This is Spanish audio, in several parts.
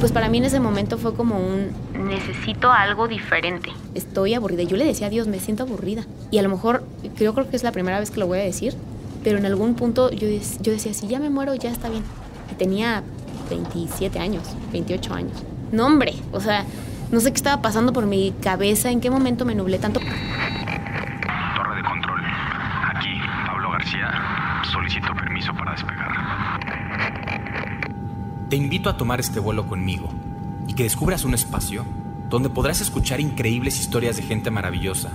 Pues para mí en ese momento fue como un necesito algo diferente. Estoy aburrida. Yo le decía a Dios, me siento aburrida. Y a lo mejor, yo creo que es la primera vez que lo voy a decir, pero en algún punto yo, yo decía, si ya me muero, ya está bien. Y tenía 27 años, 28 años. No, hombre, o sea, no sé qué estaba pasando por mi cabeza, en qué momento me nublé tanto. Torre de control. Aquí, Pablo García. Solicito permiso para despegar. Te invito a tomar este vuelo conmigo y que descubras un espacio donde podrás escuchar increíbles historias de gente maravillosa.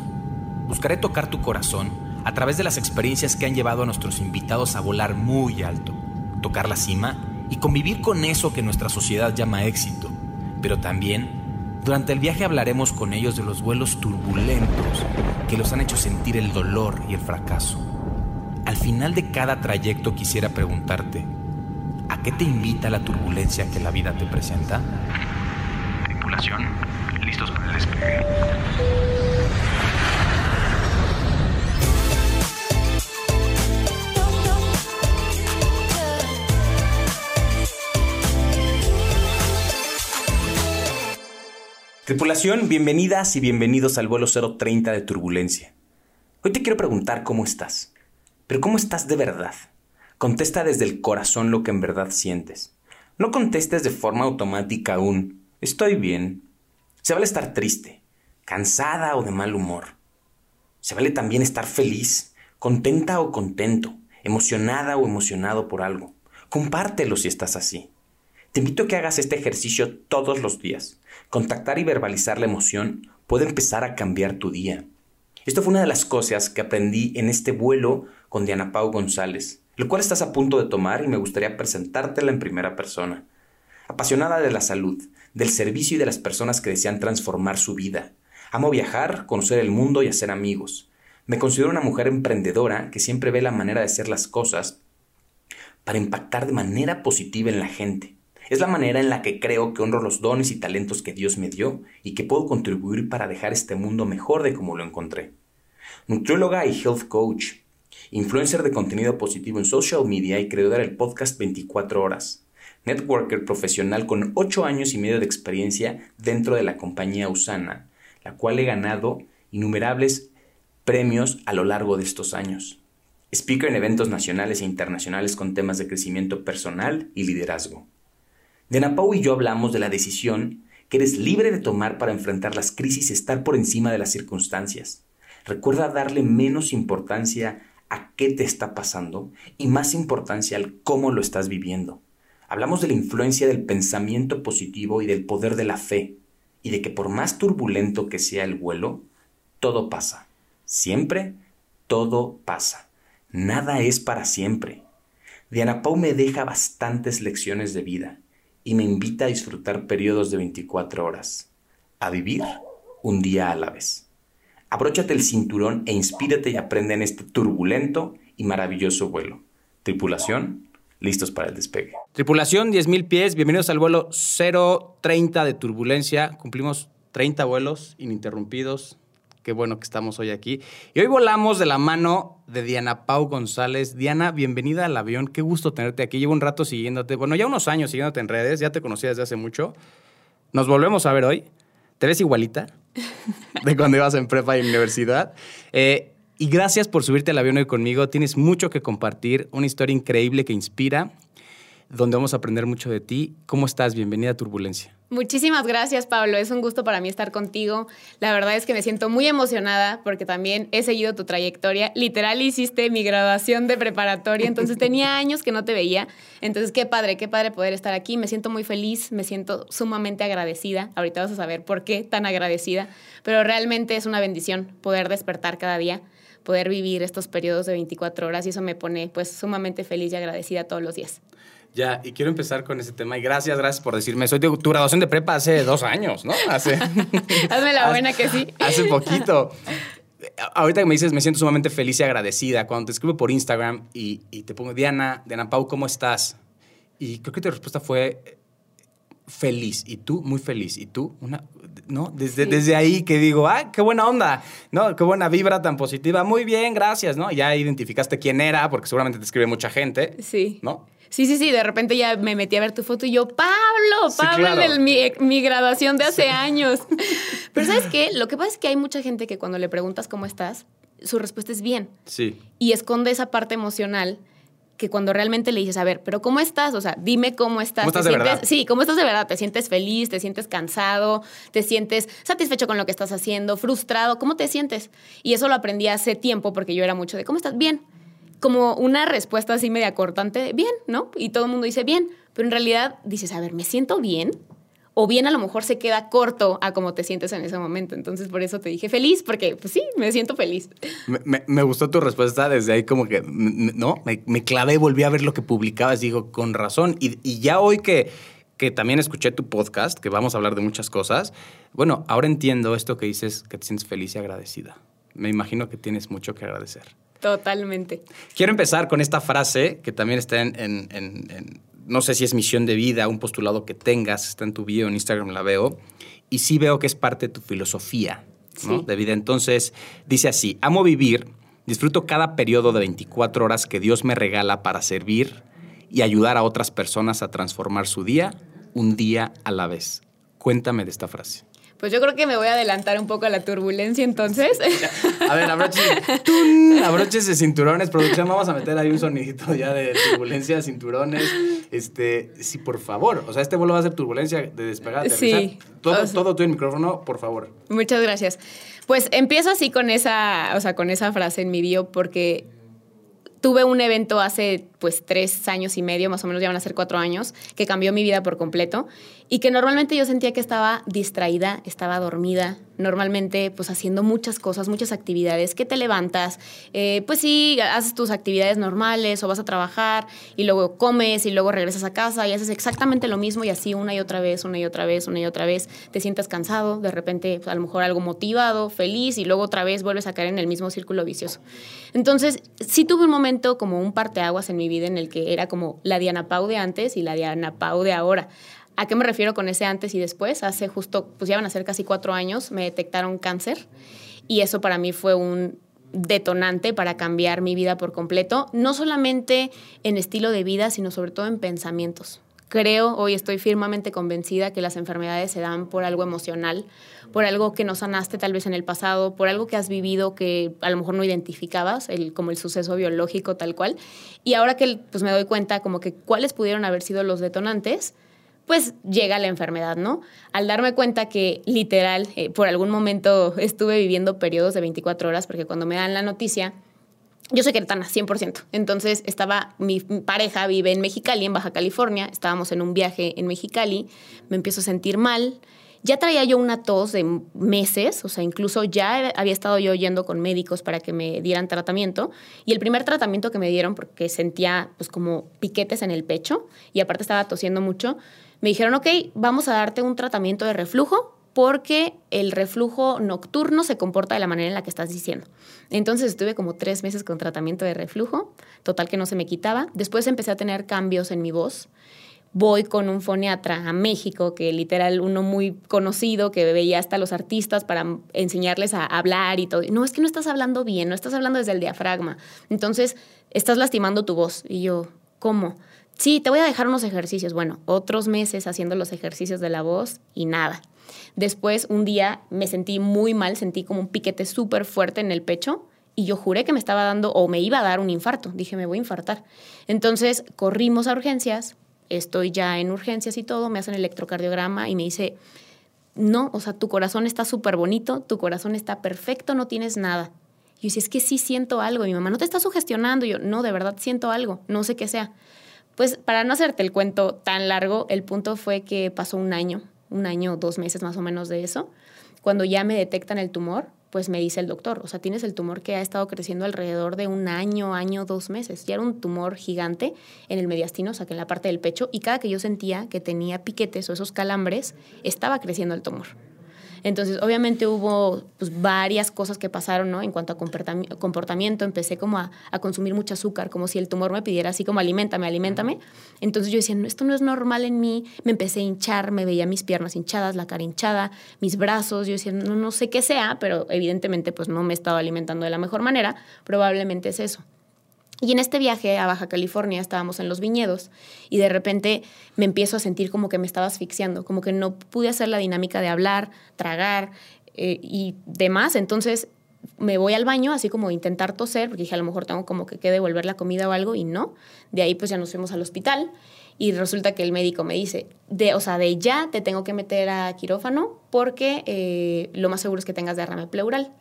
Buscaré tocar tu corazón a través de las experiencias que han llevado a nuestros invitados a volar muy alto, tocar la cima y convivir con eso que nuestra sociedad llama éxito. Pero también, durante el viaje hablaremos con ellos de los vuelos turbulentos que los han hecho sentir el dolor y el fracaso. Al final de cada trayecto quisiera preguntarte, ¿a qué te invita la turbulencia que la vida te presenta? Tripulación, listos para el despegue. Tripulación, bienvenidas y bienvenidos al vuelo 030 de Turbulencia. Hoy te quiero preguntar cómo estás. Pero ¿cómo estás de verdad? Contesta desde el corazón lo que en verdad sientes. No contestes de forma automática aún. Estoy bien. Se vale estar triste, cansada o de mal humor. Se vale también estar feliz, contenta o contento, emocionada o emocionado por algo. Compártelo si estás así. Te invito a que hagas este ejercicio todos los días. Contactar y verbalizar la emoción puede empezar a cambiar tu día. Esto fue una de las cosas que aprendí en este vuelo con Diana Pau González, el cual estás a punto de tomar y me gustaría presentártela en primera persona. Apasionada de la salud, del servicio y de las personas que desean transformar su vida. Amo viajar, conocer el mundo y hacer amigos. Me considero una mujer emprendedora que siempre ve la manera de hacer las cosas para impactar de manera positiva en la gente. Es la manera en la que creo que honro los dones y talentos que Dios me dio y que puedo contribuir para dejar este mundo mejor de como lo encontré. Nutrióloga y health coach, influencer de contenido positivo en social media y creadora del podcast 24 horas. Networker profesional con 8 años y medio de experiencia dentro de la compañía Usana, la cual he ganado innumerables premios a lo largo de estos años. Speaker en eventos nacionales e internacionales con temas de crecimiento personal y liderazgo. Diana Pau y yo hablamos de la decisión que eres libre de tomar para enfrentar las crisis y estar por encima de las circunstancias. Recuerda darle menos importancia a qué te está pasando y más importancia al cómo lo estás viviendo. Hablamos de la influencia del pensamiento positivo y del poder de la fe, y de que por más turbulento que sea el vuelo, todo pasa. Siempre todo pasa. Nada es para siempre. Diana Pau me deja bastantes lecciones de vida y me invita a disfrutar periodos de 24 horas, a vivir un día a la vez. Abróchate el cinturón e inspírate y aprende en este turbulento y maravilloso vuelo. Tripulación, listos para el despegue. Tripulación, 10.000 pies, bienvenidos al vuelo 030 de turbulencia. Cumplimos 30 vuelos ininterrumpidos. Qué bueno que estamos hoy aquí. Y hoy volamos de la mano de Diana Pau González. Diana, bienvenida al avión. Qué gusto tenerte aquí. Llevo un rato siguiéndote. Bueno, ya unos años siguiéndote en redes. Ya te conocí desde hace mucho. Nos volvemos a ver hoy. Te ves igualita de cuando ibas en prepa y universidad. Eh, y gracias por subirte al avión hoy conmigo. Tienes mucho que compartir, una historia increíble que inspira, donde vamos a aprender mucho de ti. ¿Cómo estás? Bienvenida a Turbulencia. Muchísimas gracias, Pablo. Es un gusto para mí estar contigo. La verdad es que me siento muy emocionada porque también he seguido tu trayectoria. Literal hiciste mi graduación de preparatoria, entonces tenía años que no te veía. Entonces, qué padre, qué padre poder estar aquí. Me siento muy feliz, me siento sumamente agradecida. Ahorita vas a saber por qué tan agradecida, pero realmente es una bendición poder despertar cada día poder vivir estos periodos de 24 horas y eso me pone pues sumamente feliz y agradecida todos los días. Ya, y quiero empezar con ese tema. Y gracias, gracias por decirme. Soy de tu graduación de prepa hace dos años, ¿no? Hace. Hazme la buena que sí. Hace poquito. Ahorita que me dices, me siento sumamente feliz y agradecida. Cuando te escribo por Instagram y, te pongo, Diana, Diana Pau, ¿cómo estás? Y creo que tu respuesta fue, feliz. Y tú, muy feliz. Y tú, una, ¿no? Desde, desde ahí que digo, ah, qué buena onda, ¿no? Qué buena vibra tan positiva. Muy bien, gracias, ¿no? Ya identificaste quién era, porque seguramente te escribe mucha gente. Sí. ¿No? Sí, sí, sí, de repente ya me metí a ver tu foto y yo, Pablo, Pablo de mi, mi, graduación de hace años. Pero ¿sabes qué? Lo que pasa es que hay mucha gente que cuando le preguntas cómo estás, su respuesta es bien. Sí. Y esconde esa parte emocional que cuando realmente le dices, a ver, pero ¿cómo estás? O sea, dime cómo estás. ¿Cómo estás de verdad? Sí, ¿cómo estás de verdad? ¿Te sientes feliz? ¿Te sientes cansado? ¿Te sientes satisfecho con lo que estás haciendo? ¿Frustrado? ¿Cómo te sientes? Y eso lo aprendí hace tiempo porque yo era mucho de, ¿cómo estás? Bien. Como una respuesta así media cortante, bien, ¿no? Y todo el mundo dice bien, pero en realidad dices, a ver, ¿me siento bien? o bien a lo mejor se queda corto a cómo te sientes en ese momento. Entonces, por eso te dije feliz, porque pues sí, me siento feliz. Me, gustó tu respuesta desde ahí, como que, no, me, me, clavé, volví a ver lo que publicabas, digo, con razón. Y, y, ya hoy que, que también escuché tu podcast, que vamos a hablar de muchas cosas, bueno, ahora entiendo esto que dices, que te sientes feliz y agradecida. Me imagino que tienes mucho que agradecer. Totalmente. Quiero empezar con esta frase que también está en, en, en no sé si es misión de vida, un postulado que tengas, está en tu bio, en Instagram la veo, y sí veo que es parte de tu filosofía de vida. Entonces, dice así, amo vivir, disfruto cada periodo de 24 horas que Dios me regala para servir y ayudar a otras personas a transformar su día un día a la vez. Cuéntame de esta frase. Pues yo creo que me voy a adelantar un poco a la turbulencia entonces. A ver, abroches, de cinturones. Producción, vamos a meter ahí un sonidito ya de turbulencia, cinturones. Este, sí, por favor. O sea, este vuelo va a ser turbulencia de despegar, Sí. Todo, todo tú en micrófono, por favor. Muchas gracias. Pues empiezo así con esa, o sea, con esa frase en mi bio porque tuve un evento hace pues tres años y medio, más o menos ya van a ser cuatro años, que cambió mi vida por completo. Y que normalmente yo sentía que estaba distraída, estaba dormida, normalmente pues haciendo muchas cosas, muchas actividades, que te levantas, eh, pues sí, haces tus actividades normales o vas a trabajar y luego comes y luego regresas a casa y haces exactamente lo mismo y así una y otra vez, una y otra vez, una y otra vez, te sientas cansado, de repente pues, a lo mejor algo motivado, feliz y luego otra vez vuelves a caer en el mismo círculo vicioso. Entonces, sí tuve un momento como un parteaguas en mi vida en el que era como la Diana Pau de antes y la Diana Pau de ahora. ¿A qué me refiero con ese antes y después? Hace justo, pues ya van a ser casi cuatro años, me detectaron cáncer y eso para mí fue un detonante para cambiar mi vida por completo, no solamente en estilo de vida, sino sobre todo en pensamientos. Creo, hoy estoy firmemente convencida que las enfermedades se dan por algo emocional, por algo que no sanaste tal vez en el pasado, por algo que has vivido que a lo mejor no identificabas, el, como el suceso biológico tal cual. Y ahora que pues me doy cuenta como que cuáles pudieron haber sido los detonantes, pues llega la enfermedad, ¿no? Al darme cuenta que literal, eh, por algún momento estuve viviendo periodos de 24 horas, porque cuando me dan la noticia, yo soy queretana, 100%. Entonces estaba, mi pareja vive en Mexicali, en Baja California, estábamos en un viaje en Mexicali, me empiezo a sentir mal. Ya traía yo una tos de meses, o sea, incluso ya había estado yo yendo con médicos para que me dieran tratamiento. Y el primer tratamiento que me dieron, porque sentía pues como piquetes en el pecho y aparte estaba tosiendo mucho, me dijeron, ok, vamos a darte un tratamiento de reflujo porque el reflujo nocturno se comporta de la manera en la que estás diciendo. Entonces estuve como tres meses con tratamiento de reflujo, total que no se me quitaba. Después empecé a tener cambios en mi voz. Voy con un foniatra a México, que literal uno muy conocido, que veía hasta los artistas para enseñarles a hablar y todo. No, es que no estás hablando bien, no estás hablando desde el diafragma. Entonces, estás lastimando tu voz. Y yo, ¿cómo? sí, te voy a dejar unos ejercicios. Bueno, otros meses haciendo los ejercicios de la voz y nada. Después, un día me sentí muy mal, sentí como un piquete súper fuerte en el pecho y yo juré que me estaba dando o me iba a dar un infarto. Dije, me voy a infartar. Entonces, corrimos a urgencias, estoy ya en urgencias y todo, me hacen electrocardiograma y me dice, no, o sea, tu corazón está súper bonito, tu corazón está perfecto, no tienes nada. Y yo decía, es que sí siento algo. Y mi mamá, ¿no te está sugestionando? Yo, no, de verdad siento algo, no sé qué sea. Pues para no hacerte el cuento tan largo, el punto fue que pasó un año, un año, dos meses más o menos de eso. Cuando ya me detectan el tumor, pues me dice el doctor, o sea, tienes el tumor que ha estado creciendo alrededor de un año, año, dos meses. Ya era un tumor gigante en el mediastino, o sea, que en la parte del pecho, y cada que yo sentía que tenía piquetes o esos calambres, estaba creciendo el tumor. Entonces, obviamente hubo pues, varias cosas que pasaron, ¿no? En cuanto a comportamiento, empecé como a, consumir mucho azúcar, como si el tumor me pidiera así como alimentame, alimentame. Entonces yo decía, no, esto no es normal en mí. Me empecé a hinchar, me veía mis piernas hinchadas, la cara hinchada, mis brazos. Yo decía, no, no sé qué sea, pero evidentemente pues no me he estado alimentando de la mejor manera. Probablemente es eso. Y en este viaje a Baja California estábamos en los viñedos y de repente me empiezo a sentir como que me estaba asfixiando, como que no pude hacer la dinámica de hablar, tragar eh, y demás. Entonces me voy al baño, así como intentar toser, porque dije a lo mejor tengo como que, que devolver la comida o algo y no. De ahí pues ya nos fuimos al hospital y resulta que el médico me dice, de, o sea, de ya te tengo que meter a quirófano porque eh, lo más seguro es que tengas derrame pleural,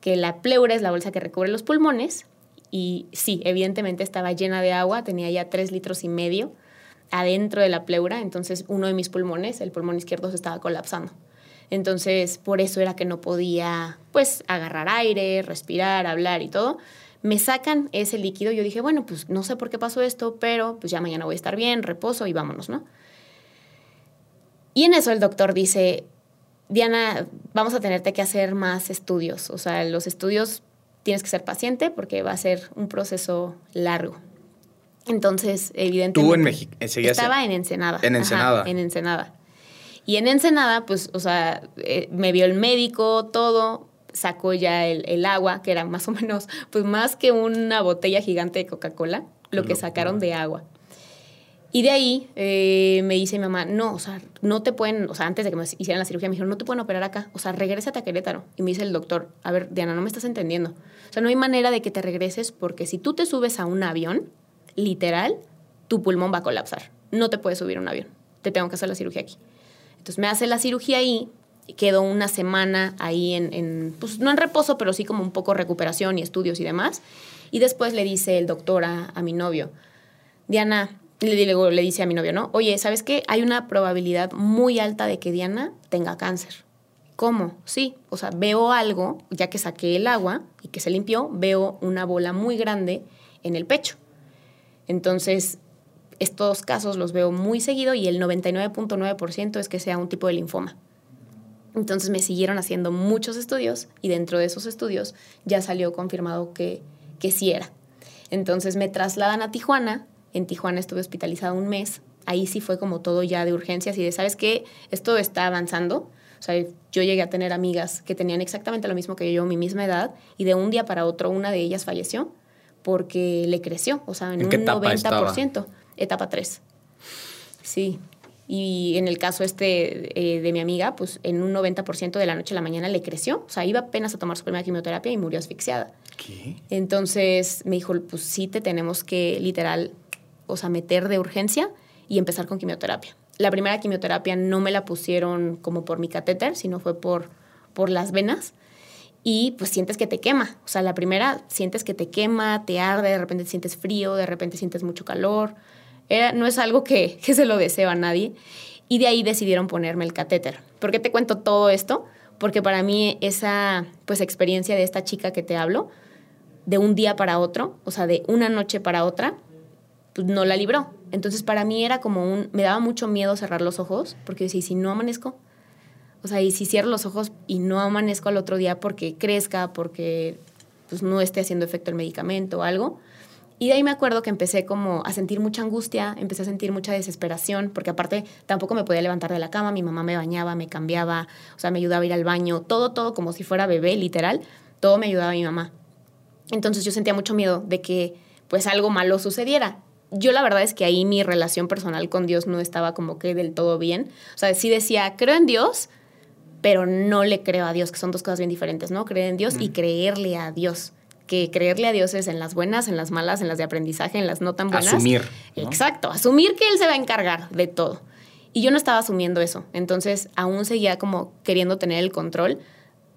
que la pleura es la bolsa que recubre los pulmones y sí, evidentemente estaba llena de agua, tenía ya tres litros y medio adentro de la pleura, entonces uno de mis pulmones, el pulmón izquierdo, se estaba colapsando. Entonces, por eso era que no podía, pues, agarrar aire, respirar, hablar y todo. Me sacan ese líquido, yo dije, bueno, pues no sé por qué pasó esto, pero pues ya mañana voy a estar bien, reposo y vámonos, ¿no? Y en eso el doctor dice, Diana, vamos a tenerte que hacer más estudios. O sea, los estudios tienes que ser paciente porque va a ser un proceso largo. Entonces, evidentemente. Tú en México. Estaba en Ensenada. En Ensenada. en Ensenada. Y en Ensenada, pues, o sea, eh, me vio el médico, todo, sacó ya el, agua, que era más o menos, pues más que una botella gigante de Coca-Cola, lo que sacaron de agua. Y de ahí eh, me dice mi mamá, no, o sea, no te pueden, o sea, antes de que me hicieran la cirugía, me dijeron, no te pueden operar acá, o sea, regrésate a Querétaro. Y me dice el doctor, a ver, Diana, no me estás entendiendo. O sea, no hay manera de que te regreses porque si tú te subes a un avión, literal, tu pulmón va a colapsar. No te puedes subir a un avión. Te tengo que hacer la cirugía aquí. Entonces me hace la cirugía ahí, quedo una semana ahí en, en, pues no en reposo, pero sí como un poco recuperación y estudios y demás. Y después le dice el doctor a, a mi novio, Diana, le, le dice a mi novio, ¿no? Oye, ¿sabes qué? Hay una probabilidad muy alta de que Diana tenga cáncer. ¿Cómo? Sí, o sea, veo algo, ya que saqué el agua y que se limpió, veo una bola muy grande en el pecho. Entonces, estos casos los veo muy seguido y el 99.9% es que sea un tipo de linfoma. Entonces me siguieron haciendo muchos estudios y dentro de esos estudios ya salió confirmado que, que sí era. Entonces me trasladan a Tijuana en Tijuana estuve hospitalizada un mes. Ahí sí fue como todo ya de urgencias y de, ¿sabes qué? Esto está avanzando. O sea, yo llegué a tener amigas que tenían exactamente lo mismo que yo, mi misma edad, y de un día para otro una de ellas falleció porque le creció, o sea, en, un 90%, etapa 3. Sí. Y en el caso este eh, de mi amiga, pues en un 90% de la noche a la mañana le creció. O sea, iba apenas a tomar su primera quimioterapia y murió asfixiada. ¿Qué? Entonces me dijo, pues sí te tenemos que literal o sea, meter de urgencia y empezar con quimioterapia. La primera quimioterapia no me la pusieron como por mi catéter, sino fue por, por las venas. Y pues sientes que te quema. O sea, la primera sientes que te quema, te arde, de repente sientes frío, de repente sientes mucho calor. Era, no es algo que, que se lo deseo a nadie. Y de ahí decidieron ponerme el catéter. ¿Por qué te cuento todo esto? Porque para mí esa pues experiencia de esta chica que te hablo, de un día para otro, o sea, de una noche para otra, no la libró. Entonces para mí era como un, me daba mucho miedo cerrar los ojos, porque decía, si no amanezco? O sea, y si cierro los ojos y no amanezco al otro día porque crezca, porque pues no esté haciendo efecto el medicamento o algo. Y de ahí me acuerdo que empecé como a sentir mucha angustia, empecé a sentir mucha desesperación, porque aparte tampoco me podía levantar de la cama, mi mamá me bañaba, me cambiaba, o sea, me ayudaba a ir al baño, todo, todo como si fuera bebé, literal, todo me ayudaba mi mamá. Entonces yo sentía mucho miedo de que pues algo malo sucediera yo la verdad es que ahí mi relación personal con Dios no estaba como que del todo bien. O sea, sí decía, creo en Dios, pero no le creo a Dios, que son dos cosas bien diferentes, ¿no? Creer en Dios y creerle a Dios. Que creerle a Dios es en las buenas, en las malas, en las de aprendizaje, en las no tan buenas. Asumir. Exacto, asumir que Él se va a encargar de todo. Y yo no estaba asumiendo eso. Entonces aún seguía como queriendo tener el control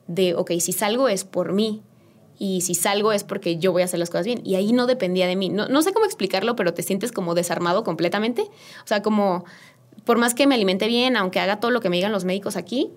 de, ok, si salgo es por mí, y si salgo es porque yo voy a hacer las cosas bien. Y ahí no dependía de mí. No, no sé cómo explicarlo, pero te sientes como desarmado completamente. O sea, como por más que me alimente bien, aunque haga todo lo que me digan los médicos aquí,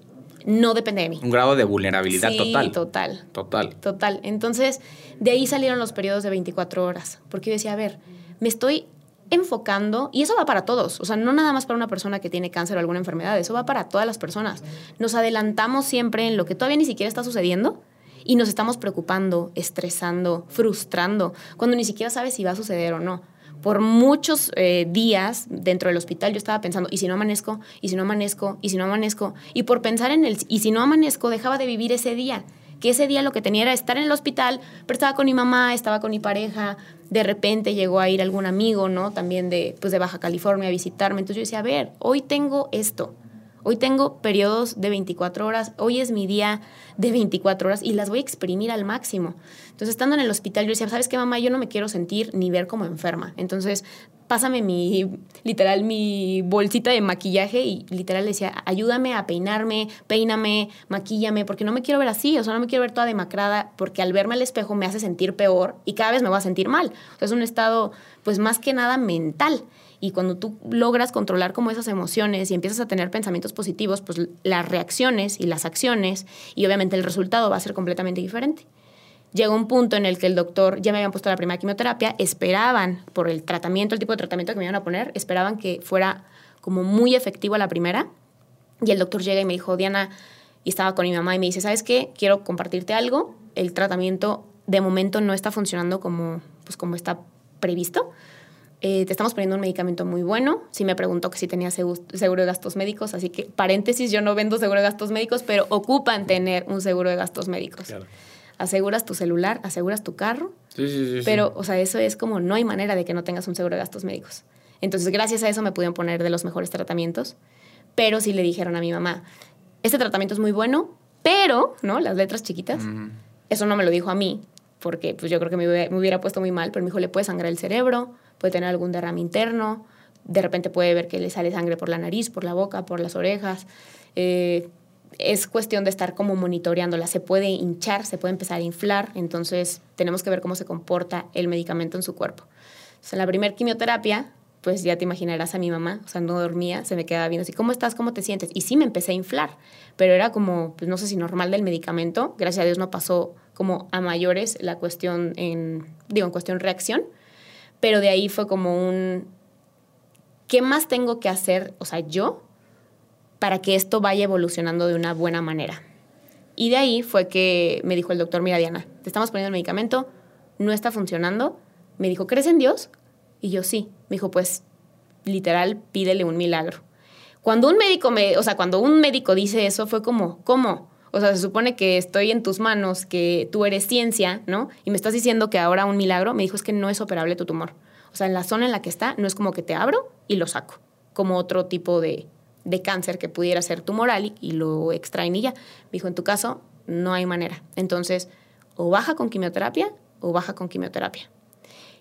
no depende de mí. Un grado de vulnerabilidad sí, total. Total. Total. Total. Entonces, de ahí salieron los periodos de 24 horas, porque yo decía, a ver, me estoy enfocando, y eso va para todos, o sea, no nada más para una persona que tiene cáncer o alguna enfermedad, eso va para todas las personas. Nos adelantamos siempre en lo que todavía ni siquiera está sucediendo y nos estamos preocupando, estresando, frustrando, cuando ni siquiera sabes si va a suceder o no. Por muchos eh, días dentro del hospital yo estaba pensando, ¿y si no amanezco? ¿Y si no amanezco? ¿Y si no amanezco? Y por pensar en el, ¿y si no amanezco? Dejaba de vivir ese día que ese día lo que tenía era estar en el hospital, pero estaba con mi mamá, estaba con mi pareja, de repente llegó a ir algún amigo, ¿no? También de, pues de Baja California a visitarme. Entonces yo decía, a ver, hoy tengo esto, hoy tengo periodos de 24 horas, hoy es mi día de 24 horas y las voy a exprimir al máximo. Entonces, estando en el hospital, yo decía, ¿sabes qué, mamá? Yo no me quiero sentir ni ver como enferma. Entonces, pásame mi, literal, mi bolsita de maquillaje y literal decía, ayúdame a peinarme, peíname, maquíllame, porque no me quiero ver así, o sea, no me quiero ver toda demacrada, porque al verme al espejo me hace sentir peor y cada vez me voy a sentir mal. O es un estado, pues más que nada mental. Y cuando tú logras controlar como esas emociones y empiezas a tener pensamientos positivos, pues las reacciones y las acciones y obviamente el resultado va a ser completamente diferente. Llegó un punto en el que el doctor ya me habían puesto la primera quimioterapia, esperaban por el tratamiento, el tipo de tratamiento que me iban a poner, esperaban que fuera como muy efectivo la primera. Y el doctor llega y me dijo, Diana, y estaba con mi mamá y me dice, ¿sabes qué? Quiero compartirte algo. El tratamiento de momento no está funcionando como, pues, como está previsto. Eh, te estamos poniendo un medicamento muy bueno. Sí me preguntó que si tenía seguro de gastos médicos, así que paréntesis, yo no vendo seguro de gastos médicos, pero ocupan tener un seguro de gastos médicos. Claro aseguras tu celular, aseguras tu carro. Sí, sí, sí. Pero, o sea, eso es como, no hay manera de que no tengas un seguro de gastos médicos. Entonces, gracias a eso me pudieron poner de los mejores tratamientos. Pero sí le dijeron a mi mamá, este tratamiento es muy bueno, pero, ¿no? Las letras chiquitas. Eso no me lo dijo a mí, porque pues yo creo que me hubiera, puesto muy mal, pero me dijo, le puede sangrar el cerebro, puede tener algún derrame interno, de repente puede ver que le sale sangre por la nariz, por la boca, por las orejas. Eh, es cuestión de estar como monitoreándola. Se puede hinchar, se puede empezar a inflar, entonces tenemos que ver cómo se comporta el medicamento en su cuerpo. en la primera quimioterapia, pues ya te imaginarás a mi mamá, o sea, no dormía, se me quedaba viendo así, ¿cómo estás? ¿Cómo te sientes? Y sí me empecé a inflar, pero era como, pues no sé si normal del medicamento, gracias a Dios no pasó como a mayores la cuestión en, digo, en cuestión reacción, pero de ahí fue como un, ¿qué más tengo que hacer? O sea, yo para que esto vaya evolucionando de una buena manera. Y de ahí fue que me dijo el doctor, mira Diana, te estamos poniendo el medicamento, no está funcionando. Me dijo, ¿crees en Dios? Y yo sí. Me dijo, pues literal, pídele un milagro. Cuando un médico me, o sea, cuando un médico dice eso fue como, ¿cómo? O sea, se supone que estoy en tus manos, que tú eres ciencia, ¿no? Y me estás diciendo que ahora un milagro, me dijo, es que no es operable tu tumor. O sea, en la zona en la que está, no es como que te abro y lo saco, como otro tipo de, de cáncer que pudiera ser tumoral y, lo extraen y ya. Me dijo, en tu caso, no hay manera. Entonces, o baja con quimioterapia o baja con quimioterapia.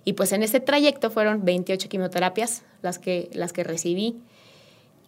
Y pues en ese trayecto fueron 28 quimioterapias las que, las que recibí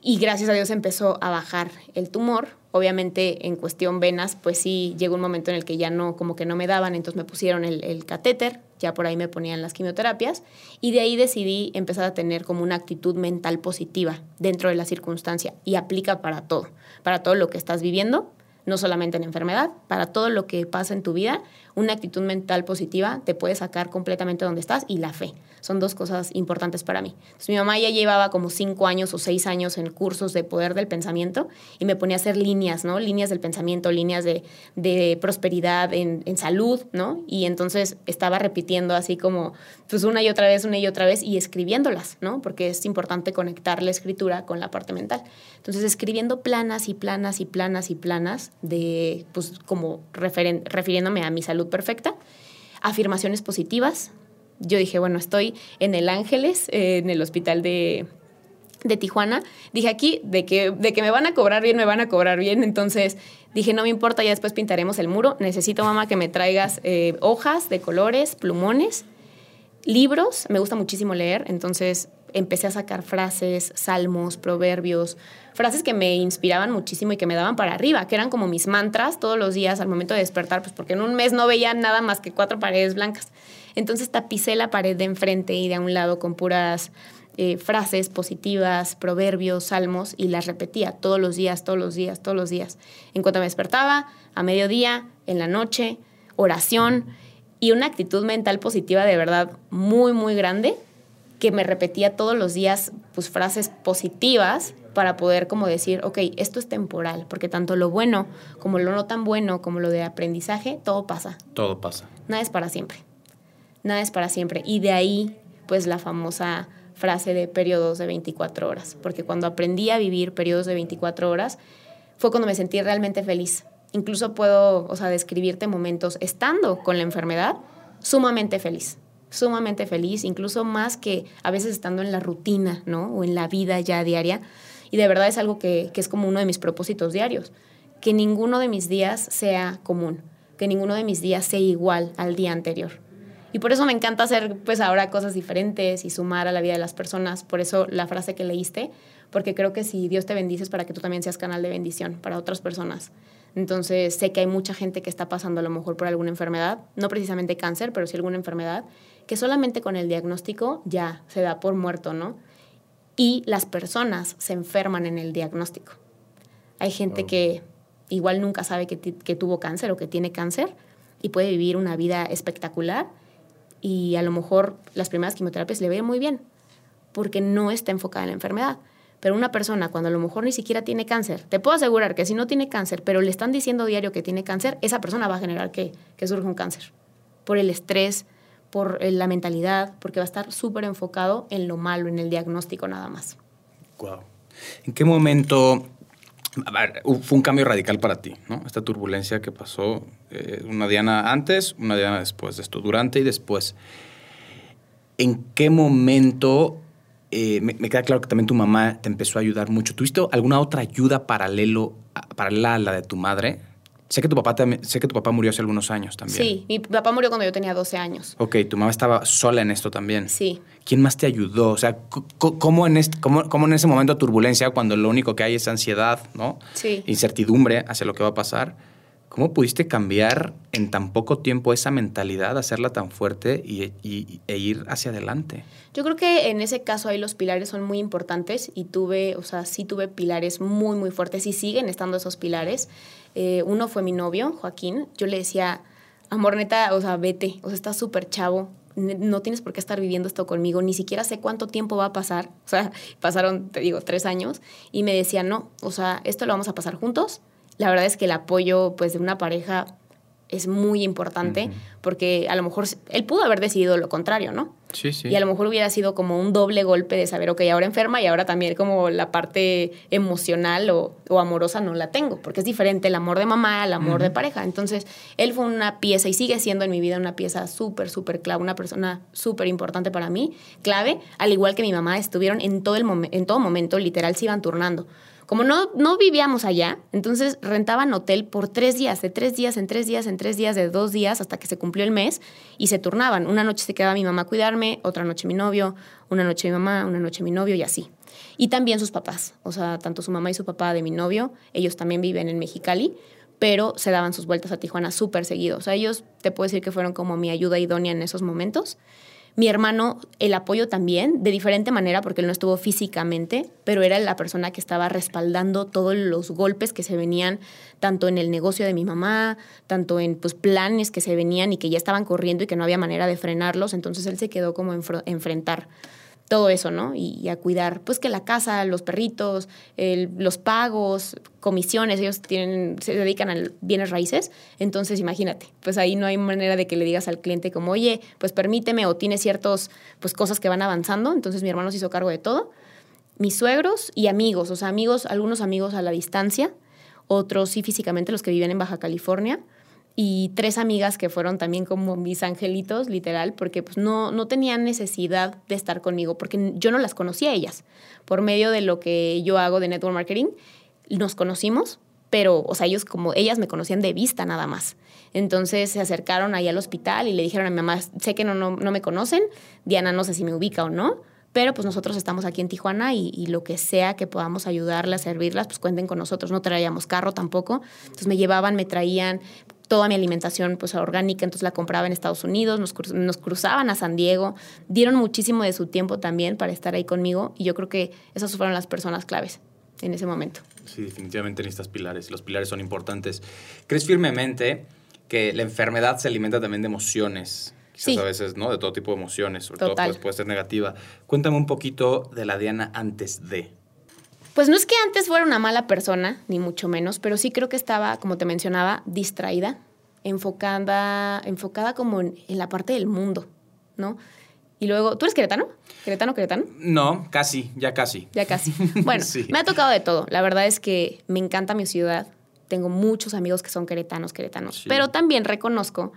y gracias a Dios empezó a bajar el tumor. Obviamente en cuestión venas, pues sí, llegó un momento en el que ya no, como que no me daban, entonces me pusieron el, el catéter, ya por ahí me ponían las quimioterapias y de ahí decidí empezar a tener como una actitud mental positiva dentro de la circunstancia y aplica para todo, para todo lo que estás viviendo, no solamente en enfermedad, para todo lo que pasa en tu vida, una actitud mental positiva te puede sacar completamente donde estás y la fe. Son dos cosas importantes para mí. mi mamá ya llevaba como cinco años o seis años en cursos de poder del pensamiento y me ponía a hacer líneas, ¿no? Líneas del pensamiento, líneas de, de prosperidad en, en, salud, ¿no? Y entonces estaba repitiendo así como, pues una y otra vez, una y otra vez y escribiéndolas, ¿no? Porque es importante conectar la escritura con la parte mental. Entonces escribiendo planas y planas y planas y planas de, pues como refiriéndome a mi salud perfecta, afirmaciones positivas. Yo dije, bueno, estoy en el Ángeles, eh, en el hospital de, de Tijuana. Dije aquí, de que, de que me van a cobrar bien, me van a cobrar bien. Entonces dije, no me importa, ya después pintaremos el muro. Necesito, mamá, que me traigas eh, hojas de colores, plumones, libros. Me gusta muchísimo leer, entonces empecé a sacar frases, salmos, proverbios, frases que me inspiraban muchísimo y que me daban para arriba, que eran como mis mantras todos los días al momento de despertar, pues porque en un mes no veía nada más que cuatro paredes blancas. Entonces tapicé la pared de enfrente y de a un lado con puras eh, frases positivas, proverbios, salmos y las repetía todos los días, todos los días, todos los días. En cuanto me despertaba, a mediodía, en la noche, oración y una actitud mental positiva de verdad muy, muy grande que me repetía todos los días pues frases positivas para poder como decir, ok, esto es temporal, porque tanto lo bueno como lo no tan bueno, como lo de aprendizaje, todo pasa. Todo pasa. Nada es para siempre. Nada es para siempre. Y de ahí, pues la famosa frase de periodos de 24 horas, porque cuando aprendí a vivir periodos de 24 horas, fue cuando me sentí realmente feliz. Incluso puedo, o sea, describirte momentos estando con la enfermedad sumamente feliz sumamente feliz, incluso más que a veces estando en la rutina, ¿no? O en la vida ya diaria. Y de verdad es algo que, que es como uno de mis propósitos diarios, que ninguno de mis días sea común, que ninguno de mis días sea igual al día anterior. Y por eso me encanta hacer pues ahora cosas diferentes y sumar a la vida de las personas. Por eso la frase que leíste, porque creo que si Dios te bendice es para que tú también seas canal de bendición para otras personas. Entonces sé que hay mucha gente que está pasando a lo mejor por alguna enfermedad, no precisamente cáncer, pero sí alguna enfermedad, que solamente con el diagnóstico ya se da por muerto, ¿no? Y las personas se enferman en el diagnóstico. Hay gente que igual nunca sabe que, que tuvo cáncer o que tiene cáncer y puede vivir una vida espectacular y a lo mejor las primeras quimioterapias le ven muy bien porque no está enfocada en la enfermedad. Pero una persona cuando a lo mejor ni siquiera tiene cáncer, te puedo asegurar que si no tiene cáncer, pero le están diciendo diario que tiene cáncer, esa persona va a generar que, que surja un cáncer. Por el estrés, por eh, la mentalidad, porque va a estar súper enfocado en lo malo, en el diagnóstico nada más. Wow. ¿En qué momento fue un cambio radical para ti, ¿no? Esta turbulencia que pasó, eh, una Diana antes, una Diana después de esto, durante y después. ¿En qué momento, eh, me, queda claro que también tu mamá te empezó a ayudar mucho, ¿tuviste alguna otra ayuda paralelo, paralela a la de tu madre? Sé que, tu papá sé que tu papá murió hace algunos años también. Sí, mi papá murió cuando yo tenía 12 años. Ok, tu mamá estaba sola en esto también. Sí. ¿Quién más te ayudó? O sea, ¿cómo en, este, cómo, cómo en ese momento de turbulencia, cuando lo único que hay es ansiedad, ¿no? Sí. Incertidumbre hacia lo que va a pasar, ¿cómo pudiste cambiar en tan poco tiempo esa mentalidad, hacerla tan fuerte y, e ir hacia adelante? Yo creo que en ese caso ahí los pilares son muy importantes y tuve, o sea, sí tuve pilares muy, muy fuertes y siguen estando esos pilares. Eh, uno fue mi novio, Joaquín. Yo le decía, amor, neta, o sea, vete, o sea, estás súper chavo, no tienes por qué estar viviendo esto conmigo, ni siquiera sé cuánto tiempo va a pasar. O sea, pasaron, te digo, tres años y me decía, no, o sea, esto lo vamos a pasar juntos. La verdad es que el apoyo, pues, de una pareja es muy importante porque a lo mejor él pudo haber decidido lo contrario, ¿no? Sí, sí. Y a lo mejor hubiera sido como un doble golpe de saber, ok, ahora enferma y ahora también como la parte emocional o, amorosa no la tengo, porque es diferente el amor de mamá al amor de pareja. Entonces, él fue una pieza y sigue siendo en mi vida una pieza súper, súper clave, una persona súper importante para mí, clave, al igual que mi mamá, estuvieron en todo, el en todo momento, literal, se iban turnando. Como no, no vivíamos allá, entonces rentaban hotel por tres días, de tres días en tres días, en tres días, de dos días, hasta que se cumplió el mes, y se turnaban. Una noche se quedaba mi mamá a cuidarme, otra noche mi novio, una noche mi mamá, una noche mi novio, y así. Y también sus papás, o sea, tanto su mamá y su papá de mi novio, ellos también viven en Mexicali, pero se daban sus vueltas a Tijuana súper seguido. O sea, ellos te puedo decir que fueron como mi ayuda idónea en esos momentos. Mi hermano, el apoyo también, de diferente manera, porque él no estuvo físicamente, pero era la persona que estaba respaldando todos los golpes que se venían, tanto en el negocio de mi mamá, tanto en pues, planes que se venían y que ya estaban corriendo y que no había manera de frenarlos. Entonces él se quedó como enfrentar todo eso, ¿no? Y, a cuidar, pues que la casa, los perritos, los pagos, comisiones, ellos tienen, se dedican a bienes raíces, entonces imagínate, pues ahí no hay manera de que le digas al cliente como, oye, pues permíteme o tiene ciertas pues cosas que van avanzando, entonces mi hermano se hizo cargo de todo, mis suegros y amigos, o sea, amigos, algunos amigos a la distancia, otros sí físicamente, los que viven en Baja California, y tres amigas que fueron también como mis angelitos, literal, porque pues no, no tenían necesidad de estar conmigo, porque yo no las conocía a ellas. Por medio de lo que yo hago de network marketing, nos conocimos, pero, o sea, ellos como, ellas me conocían de vista nada más. Entonces se acercaron ahí al hospital y le dijeron a mi mamá, sé que no, no, no me conocen, Diana no sé si me ubica o no, pero pues nosotros estamos aquí en Tijuana y, y, lo que sea que podamos ayudarlas, servirlas, pues cuenten con nosotros. No traíamos carro tampoco. Entonces me llevaban, me traían, toda mi alimentación pues orgánica, entonces la compraba en Estados Unidos, nos, nos, cruzaban a San Diego, dieron muchísimo de su tiempo también para estar ahí conmigo y yo creo que esas fueron las personas claves en ese momento. Sí, definitivamente necesitas pilares, los pilares son importantes. ¿Crees firmemente que la enfermedad se alimenta también de emociones? quizás Sí. a veces, ¿no? De todo tipo de emociones, sobre todo Total. pues, puede ser negativa. Cuéntame un poquito de la Diana antes de. Pues no es que antes fuera una mala persona, ni mucho menos, pero sí creo que estaba, como te mencionaba, distraída, enfocada, enfocada como en, en la parte del mundo, ¿no? Y luego, ¿tú eres queretano? ¿Queretano, queretano? No, casi, ya casi. Ya casi. Bueno, Sí. me ha tocado de todo. La verdad es que me encanta mi ciudad. Tengo muchos amigos que son queretanos, queretanos. Sí. Pero también reconozco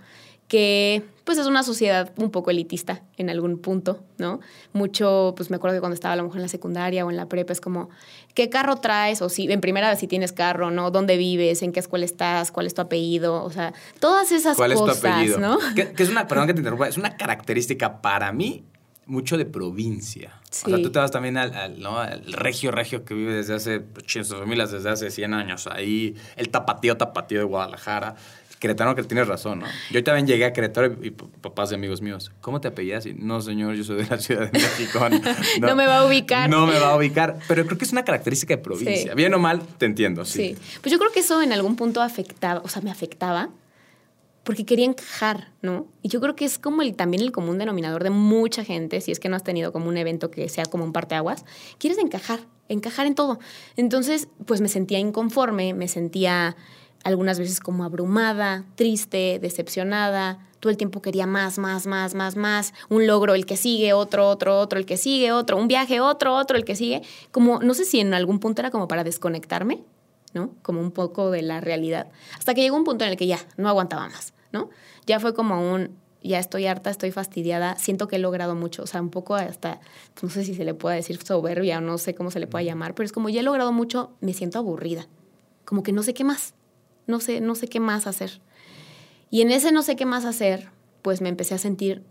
que pues es una sociedad un poco elitista en algún punto, ¿no? Mucho, pues me acuerdo que cuando estaba a lo mejor en la secundaria o en la prepa es como, ¿qué carro traes? O si, en primera, si tienes carro, ¿no? ¿Dónde vives? ¿En qué escuela estás? ¿Cuál es tu apellido? O sea, todas esas ¿Cuál es tu cosas, apellido? ¿no? Que, que es una, perdón que te interrumpa, es una característica para mí mucho de provincia. O sea, tú te vas también al, al, ¿no? al regio, regio que vive desde hace 800 familias, desde hace 100 años. Ahí, el tapatío, tapatío de Guadalajara. Queretano, que tienes razón, ¿no? Yo también llegué a Querétaro y, papás de amigos míos, ¿cómo te apellidas? Y, no, señor, yo soy de la Ciudad de México. No me va a ubicar. No me va a ubicar. Pero creo que es una característica de provincia. Sí. Bien o mal, te entiendo, sí. Sí. Pues yo creo que eso en algún punto afectaba, o sea, me afectaba porque quería encajar, ¿no? Y yo creo que es como el, también el común denominador de mucha gente, si es que no has tenido como un evento que sea como un parteaguas, quieres encajar, encajar en todo. Entonces, pues me sentía inconforme, me sentía algunas veces como abrumada, triste, decepcionada. Todo el tiempo quería más, más, más, más, más. Un logro, el que sigue, otro, otro, otro, el que sigue, otro. Un viaje, otro, otro, el que sigue. Como, no sé si en algún punto era como para desconectarme, ¿no? Como un poco de la realidad. Hasta que llegó un punto en el que ya no aguantaba más, ¿no? Ya fue como un, ya estoy harta, estoy fastidiada, siento que he logrado mucho, o sea, un poco hasta, no sé si se le pueda decir soberbia o no sé cómo se le pueda llamar, pero es como ya he logrado mucho, me siento aburrida, como que no sé qué más, no sé, no sé qué más hacer. Y en ese no sé qué más hacer, pues me empecé a sentir,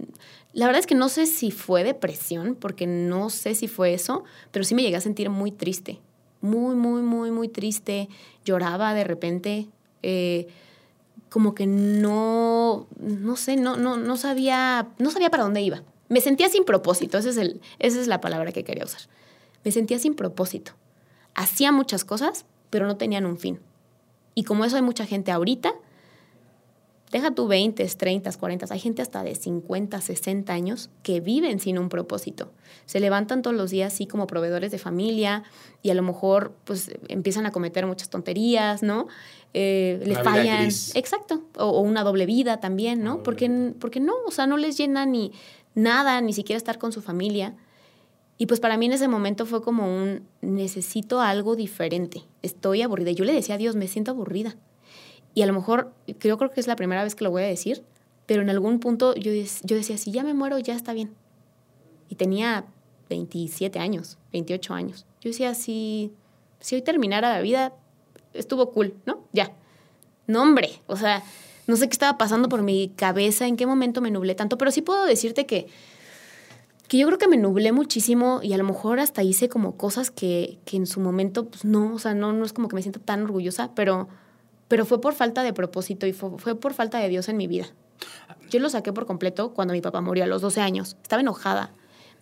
la verdad es que no sé si fue depresión, porque no sé si fue eso, pero sí me llegué a sentir muy triste, muy, muy, muy, muy triste, lloraba de repente, eh, como que no, no sé, no, no, no sabía, no sabía para dónde iba. Me sentía sin propósito, ese es el, esa es la palabra que quería usar. Me sentía sin propósito. Hacía muchas cosas, pero no tenían un fin. Y como eso hay mucha gente ahorita, deja tú 20, 30, 40, hay gente hasta de 50, 60 años que viven sin un propósito. Se levantan todos los días así como proveedores de familia y a lo mejor pues empiezan a cometer muchas tonterías, ¿no? Eh, le fallan. gris. Exacto. O, o una doble vida también, ¿no? Porque, porque no, o sea, no les llena ni nada, ni siquiera estar con su familia. Y pues para mí en ese momento fue como un, necesito algo diferente, estoy aburrida. Yo le decía a Dios, me siento aburrida. Y a lo mejor, yo creo que es la primera vez que lo voy a decir, pero en algún punto yo, yo decía, si ya me muero, ya está bien. Y tenía 27 años, 28 años. Yo decía, si, si hoy terminara la vida, estuvo cool, ¿no? Ya. No, hombre, o sea, no sé qué estaba pasando por mi cabeza, en qué momento me nublé tanto, pero sí puedo decirte que, que yo creo que me nublé muchísimo y a lo mejor hasta hice como cosas que, que en su momento, pues no, o sea, no, no es como que me sienta tan orgullosa, pero, pero fue por falta de propósito y fue, fue por falta de Dios en mi vida. Yo lo saqué por completo cuando mi papá murió a los 12 años. Estaba enojada.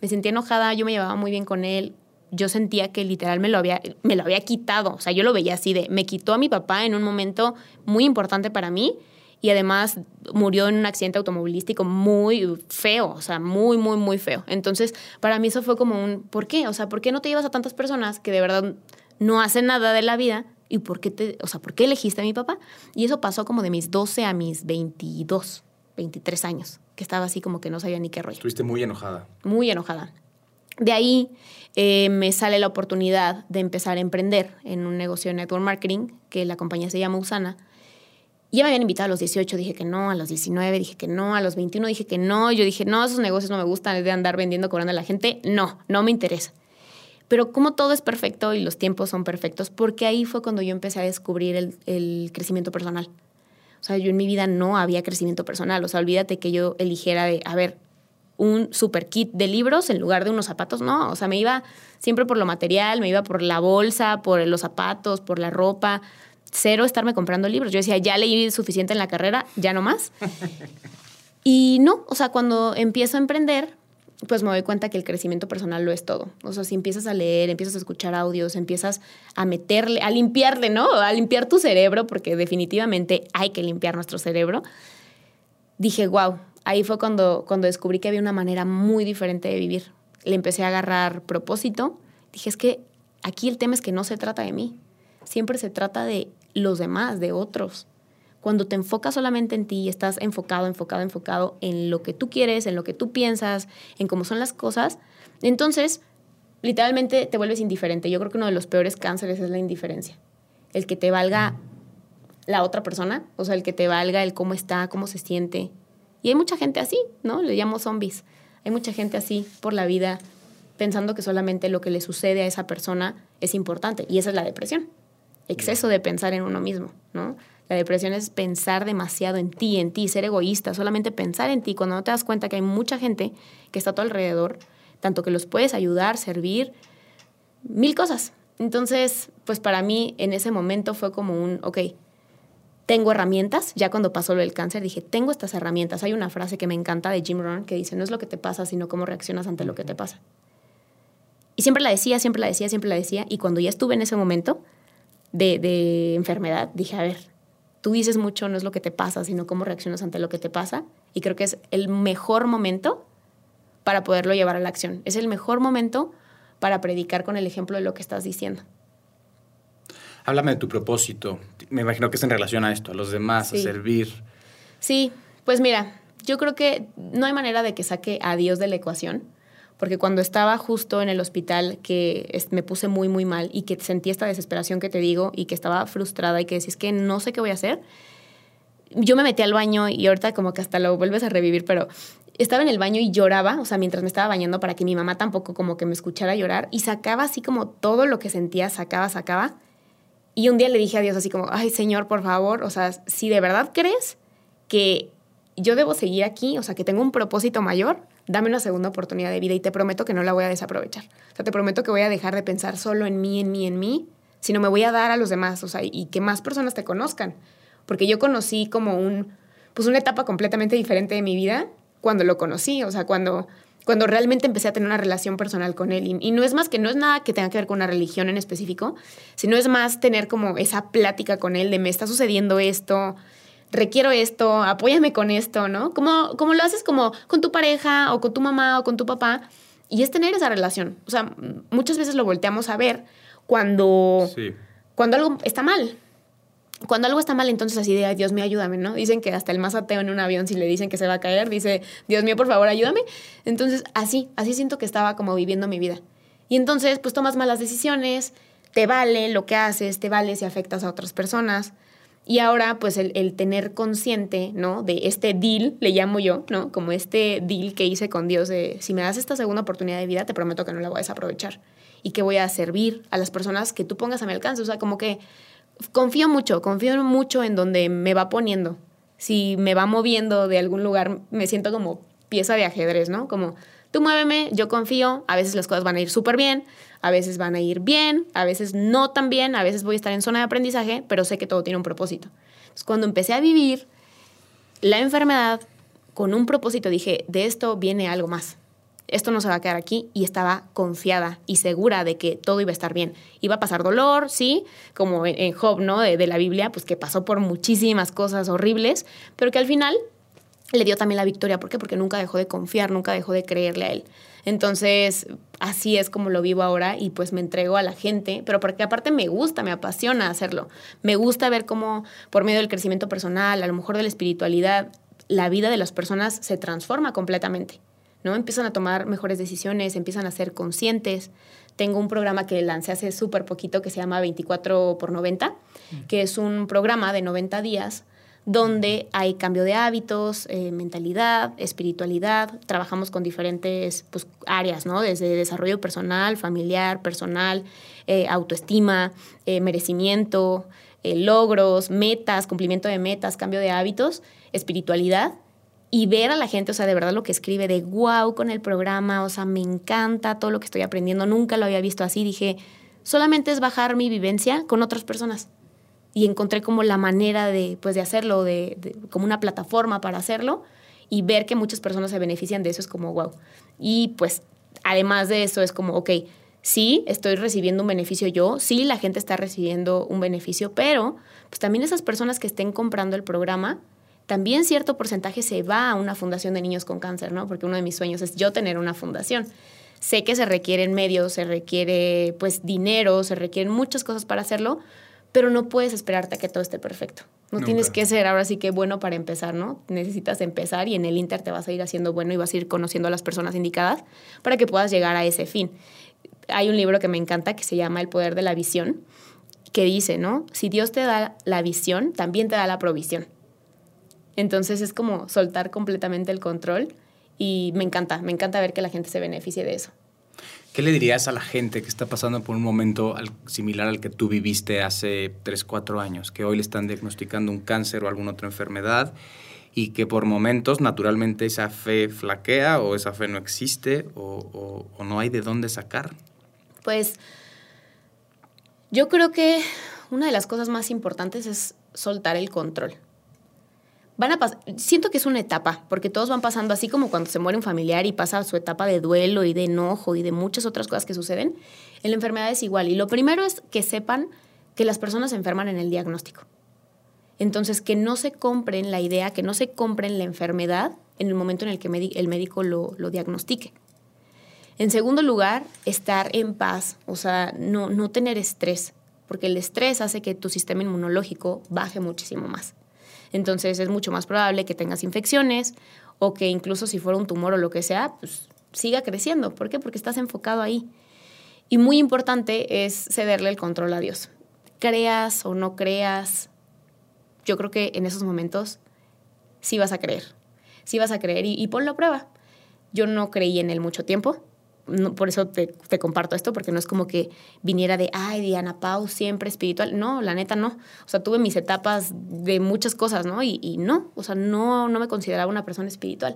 Me sentía enojada, yo me llevaba muy bien con él. Yo sentía que literal me lo había, me lo había quitado. O sea, yo lo veía así de, me quitó a mi papá en un momento muy importante para mí y además murió en un accidente automovilístico muy feo, o sea, muy, muy, muy feo. Entonces, para mí eso fue como un, ¿por qué? O sea, ¿por qué no te llevas a tantas personas que de verdad no hacen nada de la vida? ¿Y por qué, te, o sea, ¿por qué elegiste a mi papá? Y eso pasó como de mis 12 a mis 22, 23 años, que estaba así como que no sabía ni qué rollo Estuviste muy enojada. muy enojada. De ahí eh, me sale la oportunidad de empezar a emprender en un negocio de network marketing, que la compañía se llama Usana. Y ya me habían invitado a los 18, dije que no, a los 19 dije que no, a los 21 dije que no, yo dije, no, esos negocios no me gustan, de andar vendiendo, cobrando a la gente, no, no me interesa. Pero como todo es perfecto y los tiempos son perfectos, porque ahí fue cuando yo empecé a descubrir el, el crecimiento personal. O sea, yo en mi vida no había crecimiento personal. O sea, olvídate que yo eligiera de, a ver, un super kit de libros en lugar de unos zapatos. No, o sea, me iba siempre por lo material, me iba por la bolsa, por los zapatos, por la ropa. Cero estarme comprando libros. Yo decía, ya leí suficiente en la carrera, ya no más. Y no, o sea, cuando empiezo a emprender, pues me doy cuenta que el crecimiento personal lo es todo. O sea, si empiezas a leer, empiezas a escuchar audios, empiezas a meterle, a limpiarle, ¿no? A limpiar tu cerebro, porque definitivamente hay que limpiar nuestro cerebro. Dije, wow, ahí fue cuando, cuando descubrí que había una manera muy diferente de vivir. Le empecé a agarrar propósito. Dije, es que aquí el tema es que no se trata de mí, siempre se trata de los demás, de otros. Cuando te enfocas solamente en ti y estás enfocado, enfocado, enfocado en lo que tú quieres, en lo que tú piensas, en cómo son las cosas, entonces literalmente te vuelves indiferente. Yo creo que uno de los peores cánceres es la indiferencia. El que te valga la otra persona, o sea, el que te valga el cómo está, cómo se siente. Y hay mucha gente así, ¿no? Le llamo zombies. Hay mucha gente así por la vida pensando que solamente lo que le sucede a esa persona es importante. Y esa es la depresión. Exceso de pensar en uno mismo, ¿no? La depresión es pensar demasiado en ti, en ti, ser egoísta, solamente pensar en ti, cuando no te das cuenta que hay mucha gente que está a tu alrededor, tanto que los puedes ayudar, servir, mil cosas. Entonces, pues para mí en ese momento fue como un, ok, tengo herramientas, ya cuando pasó lo del cáncer dije, tengo estas herramientas. Hay una frase que me encanta de Jim Rohn que dice, no es lo que te pasa, sino cómo reaccionas ante lo que te pasa. Y siempre la decía, siempre la decía, siempre la decía. Y cuando ya estuve en ese momento de, de enfermedad, dije, a ver, tú dices mucho, no es lo que te pasa, sino cómo reaccionas ante lo que te pasa. Y creo que es el mejor momento para poderlo llevar a la acción. Es el mejor momento para predicar con el ejemplo de lo que estás diciendo. Háblame de tu propósito. Me imagino que es en relación a esto, a los demás, a servir. Sí, pues mira, yo creo que no hay manera de que saque a Dios de la ecuación, porque cuando estaba justo en el hospital, que me puse muy, muy mal y que sentí esta desesperación que te digo y que estaba frustrada y que decís que no sé qué voy a hacer, yo me metí al baño y ahorita como que hasta lo vuelves a revivir, pero estaba en el baño y lloraba, o sea, mientras me estaba bañando para que mi mamá tampoco como que me escuchara llorar y sacaba así como todo lo que sentía, sacaba, sacaba. Y un día le dije a Dios así como, ay Señor, por favor, o sea, si de verdad crees que yo debo seguir aquí, o sea, que tengo un propósito mayor, dame una segunda oportunidad de vida y te prometo que no la voy a desaprovechar. O sea, te prometo que voy a dejar de pensar solo en mí, en mí, en mí, sino me voy a dar a los demás, o sea, y que más personas te conozcan. Porque yo conocí como un, pues una etapa completamente diferente de mi vida cuando lo conocí, o sea, cuando cuando realmente empecé a tener una relación personal con él. Y, no es más que, no es nada que tenga que ver con una religión en específico, sino es más tener como esa plática con él de me está sucediendo esto, requiero esto, apóyame con esto, ¿no? Como, como lo haces como con tu pareja o con tu mamá o con tu papá. Y es tener esa relación. O sea, muchas veces lo volteamos a ver cuando, cuando algo está mal cuando algo está mal, entonces así de, Ay, Dios mío, ayúdame, ¿no? Dicen que hasta el más ateo en un avión, si le dicen que se va a caer, dice, Dios mío, por favor, ayúdame. Entonces, así, así siento que estaba como viviendo mi vida. Y entonces, pues tomas malas decisiones, te vale lo que haces, te vale si afectas a otras personas. Y ahora, pues el, tener consciente, ¿no? De este deal, le llamo yo, ¿no? Como este deal que hice con Dios de, si me das esta segunda oportunidad de vida, te prometo que no la voy a desaprovechar y que voy a servir a las personas que tú pongas a mi alcance. O sea, como que confío mucho, confío mucho en donde me va poniendo. Si me va moviendo de algún lugar, me siento como pieza de ajedrez, ¿no? Como tú muéveme, yo confío, a veces las cosas van a ir súper bien, a veces van a ir bien, a veces no tan bien, a veces voy a estar en zona de aprendizaje, pero sé que todo tiene un propósito. Entonces, cuando empecé a vivir la enfermedad con un propósito, dije, de esto viene algo más esto no se va a quedar aquí y estaba confiada y segura de que todo iba a estar bien. Iba a pasar dolor, sí, como en, Job, ¿no? De, de, la Biblia, pues que pasó por muchísimas cosas horribles, pero que al final le dio también la victoria. ¿Por qué? Porque nunca dejó de confiar, nunca dejó de creerle a él. Entonces, así es como lo vivo ahora y pues me entrego a la gente, pero porque aparte me gusta, me apasiona hacerlo. Me gusta ver cómo por medio del crecimiento personal, a lo mejor de la espiritualidad, la vida de las personas se transforma completamente. ¿no? Empiezan a tomar mejores decisiones, empiezan a ser conscientes. Tengo un programa que lancé hace súper poquito que se llama 24 por 90, que es un programa de 90 días donde hay cambio de hábitos, eh, mentalidad, espiritualidad. Trabajamos con diferentes pues, áreas, ¿no? Desde desarrollo personal, familiar, personal, eh, autoestima, eh, merecimiento, logros, metas, cumplimiento de metas, cambio de hábitos, espiritualidad y ver a la gente, o sea, de verdad lo que escribe de wow con el programa, o sea, me encanta todo lo que estoy aprendiendo, nunca lo había visto así, dije, solamente es bajar mi vivencia con otras personas. Y encontré como la manera de, pues, de hacerlo, de, como una plataforma para hacerlo y ver que muchas personas se benefician de eso es como wow. Y pues, además de eso, es como, ok, sí, estoy recibiendo un beneficio yo, sí, la gente está recibiendo un beneficio, pero pues también esas personas que estén comprando el programa, también cierto porcentaje se va a una fundación de niños con cáncer, ¿no? Porque uno de mis sueños es yo tener una fundación. Sé que se requieren medios, se requiere pues dinero, se requieren muchas cosas para hacerlo, pero no puedes esperarte a que todo esté perfecto. No tienes que ser ahora sí que bueno para empezar, ¿no? Necesitas empezar y en el Inter te vas a ir haciendo bueno y vas a ir conociendo a las personas indicadas para que puedas llegar a ese fin. Hay un libro que me encanta que se llama El poder de la visión, que dice, ¿no? Si Dios te da la visión, también te da la provisión. Entonces es como soltar completamente el control y me encanta, me encanta ver que la gente se beneficie de eso. ¿Qué le dirías a la gente que está pasando por un momento similar al que tú viviste hace 3, 4 años, que hoy le están diagnosticando un cáncer o alguna otra enfermedad y que por momentos naturalmente esa fe flaquea o esa fe no existe o, o no hay de dónde sacar? Pues yo creo que una de las cosas más importantes es soltar el control van a siento que es una etapa, porque todos van pasando así como cuando se muere un familiar y pasa su etapa de duelo y de enojo y de muchas otras cosas que suceden. En la enfermedad es igual. Y lo primero es que sepan que las personas se enferman en el diagnóstico. Entonces, que no se compren la idea, que no se compren la enfermedad en el momento en el que el médico lo, lo diagnostique. En segundo lugar, estar en paz, o sea, no, no tener estrés, porque el estrés hace que tu sistema inmunológico baje muchísimo más. Entonces es mucho más probable que tengas infecciones o que incluso si fuera un tumor o lo que sea, pues siga creciendo. ¿Por qué? Porque estás enfocado ahí. Y muy importante es cederle el control a Dios. Creas o no creas, yo creo que en esos momentos sí vas a creer. Sí vas a creer y, y ponlo a prueba. Yo no creí en él mucho tiempo, por eso te, comparto esto, porque no es como que viniera de, ay, Diana Pau, siempre espiritual. No, la neta no. O sea, tuve mis etapas de muchas cosas, ¿no? Y, no, o sea, no, no me consideraba una persona espiritual.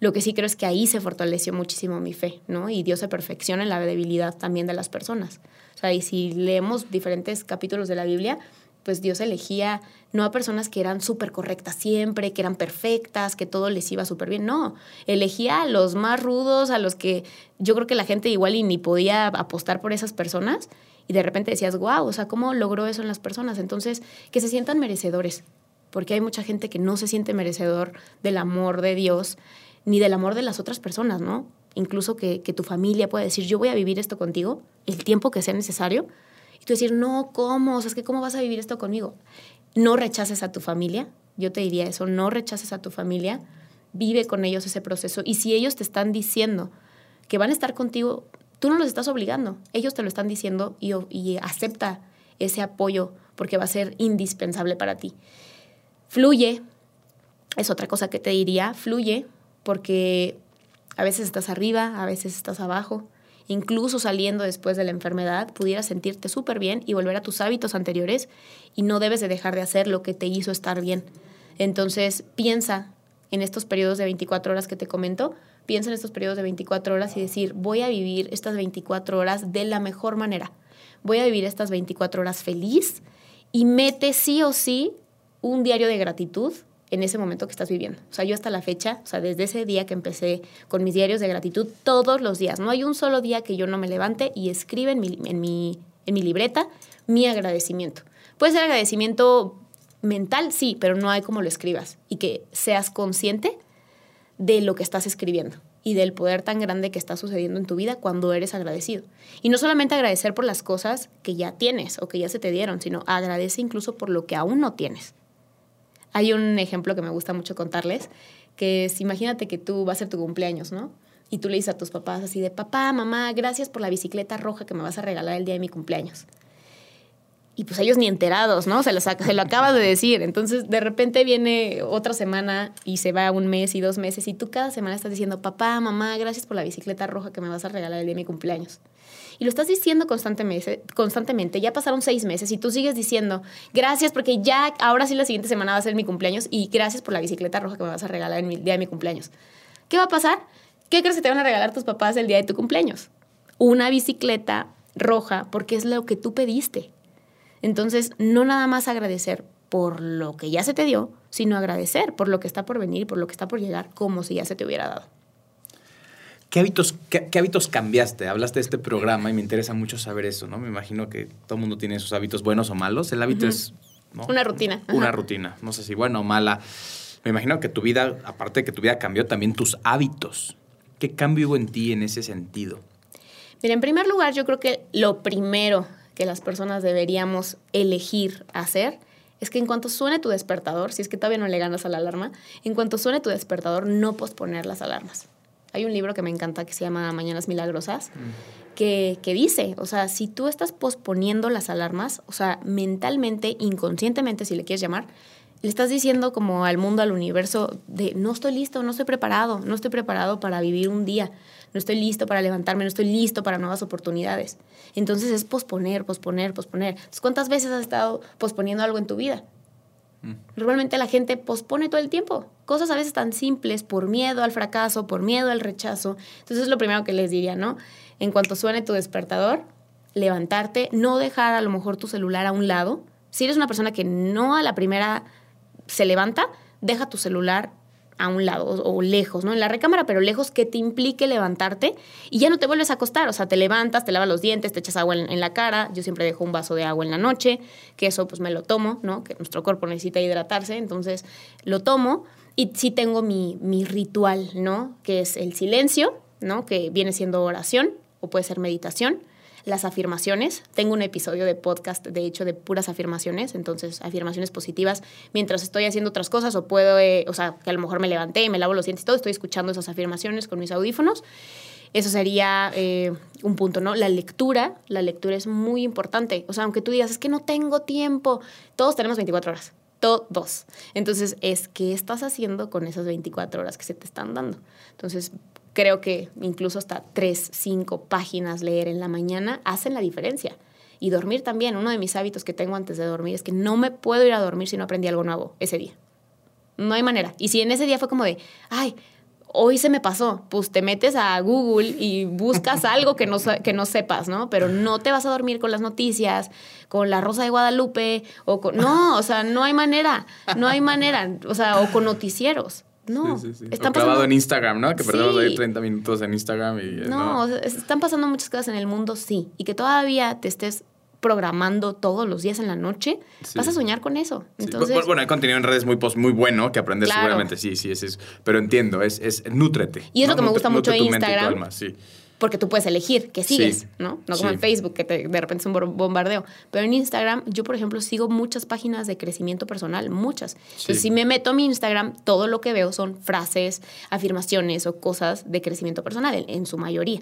Lo que sí creo es que ahí se fortaleció muchísimo mi fe, ¿no? Y Dios se perfecciona en la debilidad también de las personas. O sea, y si leemos diferentes capítulos de la Biblia, pues Dios elegía no a personas que eran súper correctas siempre, que eran perfectas, que todo les iba súper bien, no, elegía a los más rudos, a los que yo creo que la gente igual y ni podía apostar por esas personas y de repente decías, wow, o sea, ¿cómo logró eso en las personas? Entonces, que se sientan merecedores, porque hay mucha gente que no se siente merecedor del amor de Dios ni del amor de las otras personas, ¿no? Incluso que, que tu familia pueda decir, yo voy a vivir esto contigo el tiempo que sea necesario tú decir, no, ¿cómo? O sea, es que ¿cómo vas a vivir esto conmigo? No rechaces a tu familia, yo te diría eso, no rechaces a tu familia, vive con ellos ese proceso. Y si ellos te están diciendo que van a estar contigo, tú no los estás obligando, ellos te lo están diciendo y, y acepta ese apoyo porque va a ser indispensable para ti. Fluye, es otra cosa que te diría, fluye porque a veces estás arriba, a veces estás abajo, incluso saliendo después de la enfermedad, pudieras sentirte súper bien y volver a tus hábitos anteriores y no debes de dejar de hacer lo que te hizo estar bien. Entonces, piensa en estos periodos de 24 horas que te comento, piensa en estos periodos de 24 horas y decir, voy a vivir estas 24 horas de la mejor manera. Voy a vivir estas 24 horas feliz y mete sí o sí un diario de gratitud en ese momento que estás viviendo. O sea, yo hasta la fecha, o sea, desde ese día que empecé con mis diarios de gratitud, todos los días, no hay un solo día que yo no me levante y escribe en mi, en mi, en mi libreta mi agradecimiento. Puede ser agradecimiento mental, sí, pero no hay como lo escribas y que seas consciente de lo que estás escribiendo y del poder tan grande que está sucediendo en tu vida cuando eres agradecido. Y no solamente agradecer por las cosas que ya tienes o que ya se te dieron, sino agradece incluso por lo que aún no tienes. Hay un ejemplo que me gusta mucho contarles, que es, imagínate que tú vas a ser tu cumpleaños, ¿no? Y tú le dices a tus papás así de, papá, mamá, gracias por la bicicleta roja que me vas a regalar el día de mi cumpleaños. Y pues ellos ni enterados, ¿no? Se lo, se lo acabas de decir. Entonces, de repente viene otra semana y se va un mes y dos meses y tú cada semana estás diciendo, papá, mamá, gracias por la bicicleta roja que me vas a regalar el día de mi cumpleaños y lo estás diciendo constantemente, constantemente, ya pasaron seis meses y tú sigues diciendo, gracias porque ya, ahora sí la siguiente semana va a ser mi cumpleaños y gracias por la bicicleta roja que me vas a regalar en el día de mi cumpleaños. ¿Qué va a pasar? ¿Qué crees que te van a regalar tus papás el día de tu cumpleaños? Una bicicleta roja porque es lo que tú pediste. Entonces, no nada más agradecer por lo que ya se te dio, sino agradecer por lo que está por venir, por lo que está por llegar, como si ya se te hubiera dado. ¿Qué hábitos, qué, hábitos cambiaste? Hablaste de este programa y me interesa mucho saber eso, ¿no? Me imagino que todo el mundo tiene esos hábitos buenos o malos. El hábito es... Una rutina. Una rutina. No sé si buena o mala. Me imagino que tu vida, aparte de que tu vida cambió, también tus hábitos. ¿Qué cambio hubo en ti en ese sentido? Mira, en primer lugar, yo creo que lo primero que las personas deberíamos elegir hacer es que en cuanto suene tu despertador, si es que todavía no le ganas a la alarma, en cuanto suene tu despertador, no posponer las alarmas. Hay un libro que me encanta que se llama Mañanas Milagrosas, que, que dice, o sea, si tú estás posponiendo las alarmas, o sea, mentalmente, inconscientemente, si le quieres llamar, le estás diciendo como al mundo, al universo, de no estoy listo, no estoy preparado, no estoy preparado para vivir un día, no estoy listo para levantarme, no estoy listo para nuevas oportunidades. Entonces es posponer, posponer, posponer. Entonces, ¿cuántas veces has estado posponiendo algo en tu vida? Normalmente la gente pospone todo el tiempo. Cosas a veces tan simples por miedo al fracaso, por miedo al rechazo. Entonces es lo primero que les diría, ¿no? En cuanto suene tu despertador, levantarte, no dejar a lo mejor tu celular a un lado. Si eres una persona que no a la primera se levanta, deja tu celular a un lado o, lejos, ¿no? En la recámara, pero lejos que te implique levantarte y ya no te vuelves a acostar. O sea, te levantas, te lavas los dientes, te echas agua en, la cara. Yo siempre dejo un vaso de agua en la noche, que eso pues me lo tomo, ¿no? Que nuestro cuerpo necesita hidratarse, entonces lo tomo. Y sí tengo mi, mi ritual, ¿no? Que es el silencio, ¿no? Que viene siendo oración o puede ser meditación las afirmaciones. Tengo un episodio de podcast, de hecho, de puras afirmaciones, entonces afirmaciones positivas mientras estoy haciendo otras cosas o puedo, eh, o sea, que a lo mejor me levanté y me lavo los dientes y todo, estoy escuchando esas afirmaciones con mis audífonos. Eso sería eh, un punto, ¿no? La lectura, la lectura es muy importante. O sea, aunque tú digas, es que no tengo tiempo, todos tenemos 24 horas todos. Entonces, es qué estás haciendo con esas 24 horas que se te están dando. Entonces, creo que incluso hasta tres, cinco páginas leer en la mañana hacen la diferencia. Y dormir también. Uno de mis hábitos que tengo antes de dormir es que no me puedo ir a dormir si no aprendí algo nuevo ese día. No hay manera. Y si en ese día fue como de, ay, hoy se me pasó, pues te metes a Google y buscas algo que no, que no sepas, ¿no? Pero no te vas a dormir con las noticias, con la Rosa de Guadalupe, o con... No, o sea, no hay manera, no hay manera, o sea, o con noticieros. No, sí, sí, sí. Están pasando... en Instagram, ¿no? Que perdemos ahí 30 minutos en Instagram y... Eh, no, están pasando muchas cosas en el mundo, sí. Y que todavía te estés programando todos los días en la noche, vas a soñar con eso. Entonces, bueno, hay contenido en redes muy, muy bueno que aprendes seguramente, sí, sí, es, es, pero entiendo, es, es nútrete. Y es lo que me gusta mucho de Instagram. sí porque tú puedes elegir qué sigues, ¿no? No como en Facebook, que de repente es un bombardeo. Pero en Instagram, yo, por ejemplo, sigo muchas páginas de crecimiento personal, muchas. Entonces, si me meto a mi Instagram, todo lo que veo son frases, afirmaciones o cosas de crecimiento personal, en, su mayoría.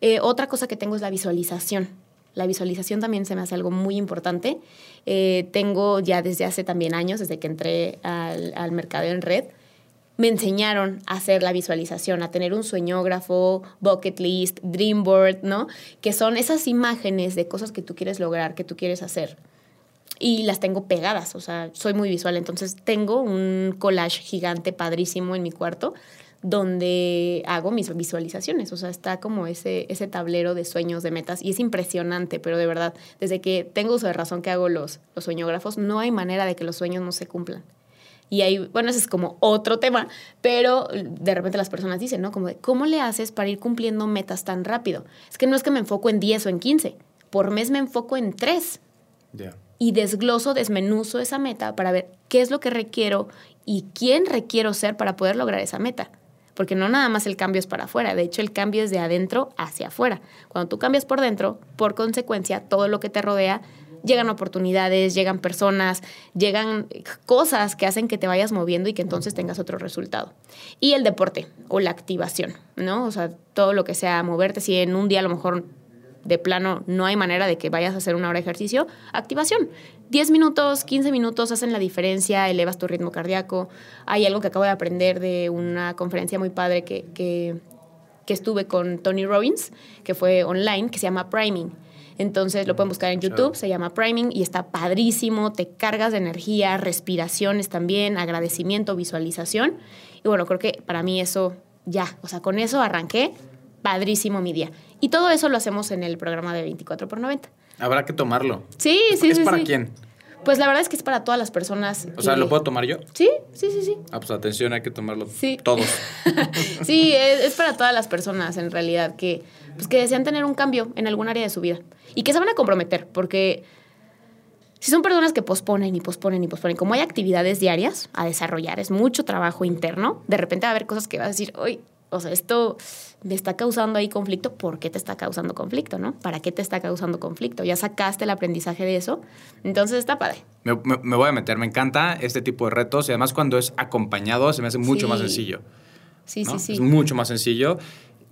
Eh, otra cosa que tengo es la visualización. La visualización también se me hace algo muy importante. Eh, tengo ya desde hace también años, desde que entré al, al mercado en red, me enseñaron a hacer la visualización, a tener un sueñógrafo, bucket list, dream board, ¿no? Que son esas imágenes de cosas que tú quieres lograr, que tú quieres hacer. Y las tengo pegadas, o sea, soy muy visual, entonces tengo un collage gigante padrísimo en mi cuarto donde hago mis visualizaciones, o sea, está como ese, ese tablero de sueños, de metas, y es impresionante, pero de verdad, desde que tengo uso de razón que hago los, los sueñógrafos, no hay manera de que los sueños no se cumplan. Y ahí, bueno, ese es como otro tema, pero de repente las personas dicen, ¿no? Como de, ¿cómo le haces para ir cumpliendo metas tan rápido? Es que no es que me enfoco en 10 o en 15, por mes me enfoco en 3. Y desgloso, desmenuzo esa meta para ver qué es lo que requiero y quién requiero ser para poder lograr esa meta. Porque no nada más el cambio es para afuera, de hecho el cambio es de adentro hacia afuera. Cuando tú cambias por dentro, por consecuencia, todo lo que te rodea llegan oportunidades, llegan personas, llegan cosas que hacen que te vayas moviendo y que entonces tengas otro resultado. Y el deporte o la activación, ¿no? O sea, todo lo que sea moverte, si en un día a lo mejor de plano no hay manera de que vayas a hacer una hora de ejercicio, activación. 10 minutos, 15 minutos hacen la diferencia, elevas tu ritmo cardíaco. Hay algo que acabo de aprender de una conferencia muy padre que, que, que estuve con Tony Robbins, que fue online, que se llama Priming entonces lo pueden buscar en YouTube, se llama Priming y está padrísimo, te cargas de energía, respiraciones también, agradecimiento, visualización. Y bueno, creo que para mí eso ya, o sea, con eso arranqué, padrísimo mi día. Y todo eso lo hacemos en el programa de 24 por 90. Habrá que tomarlo. Sí, sí, ¿Es sí. para quién? Pues la verdad es que es para todas las personas. O sea, ¿lo puedo tomar yo? Sí, sí, sí, sí. Ah, pues atención, hay que tomarlo sí. todos. sí, es, para todas las personas en realidad que, pues, que desean tener un cambio en algún área de su vida y que se van a comprometer, porque Si son personas que posponen y posponen y posponen, como hay actividades diarias a desarrollar, es mucho trabajo interno, de repente va a haber cosas que vas a decir, hoy, o sea, esto me está causando ahí conflicto, ¿por qué te está causando conflicto, no? ¿Para qué te está causando conflicto? Ya sacaste el aprendizaje de eso, entonces está padre. Me, me- me voy a meter, me encanta este tipo de retos y además cuando es acompañado se me hace mucho Sí. más sencillo. Sí, ¿no? sí, sí. Es mucho más sencillo.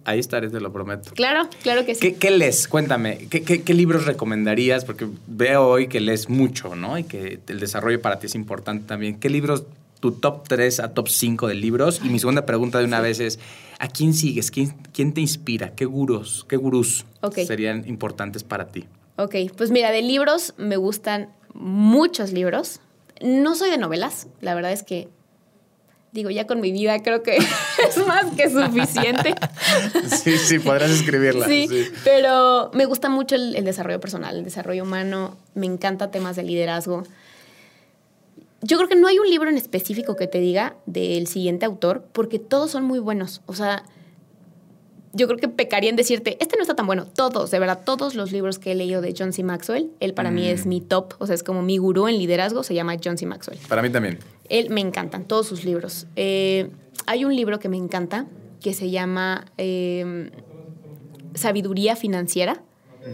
Ahí estaré, te lo prometo. Claro, claro que sí. ¿Qué, qué lees? Cuéntame, ¿qué, qué, qué libros recomendarías? Porque veo hoy que lees mucho, ¿no? Y que el desarrollo para ti es importante también. ¿Qué libros, tu top 3 a top 5 de libros? Y mi segunda pregunta de una vez es, ¿a quién sigues? ¿Quién, quién te inspira? ¿Qué gurús, qué gurús Ok. serían importantes para ti? Ok, pues mira, de libros me gustan muchos libros. No soy de novelas, la verdad es que, digo, ya con mi vida creo que es más que suficiente. Sí, sí, podrás escribirla. Sí, pero me gusta mucho el, el desarrollo personal, el desarrollo humano, me encanta temas de liderazgo. Yo creo que no hay un libro en específico que te diga del siguiente autor, porque todos son muy buenos. O sea, yo creo que pecaría en decirte, este no está tan bueno. Todos, de verdad, todos los libros que he leído de John C. Maxwell, él para mí Mm. es mi top, o sea, es como mi gurú en liderazgo, se llama John C. Maxwell. Para mí también. Él me encantan, todos sus libros. Eh, hay un libro que me encanta que se llama eh, Sabiduría Financiera,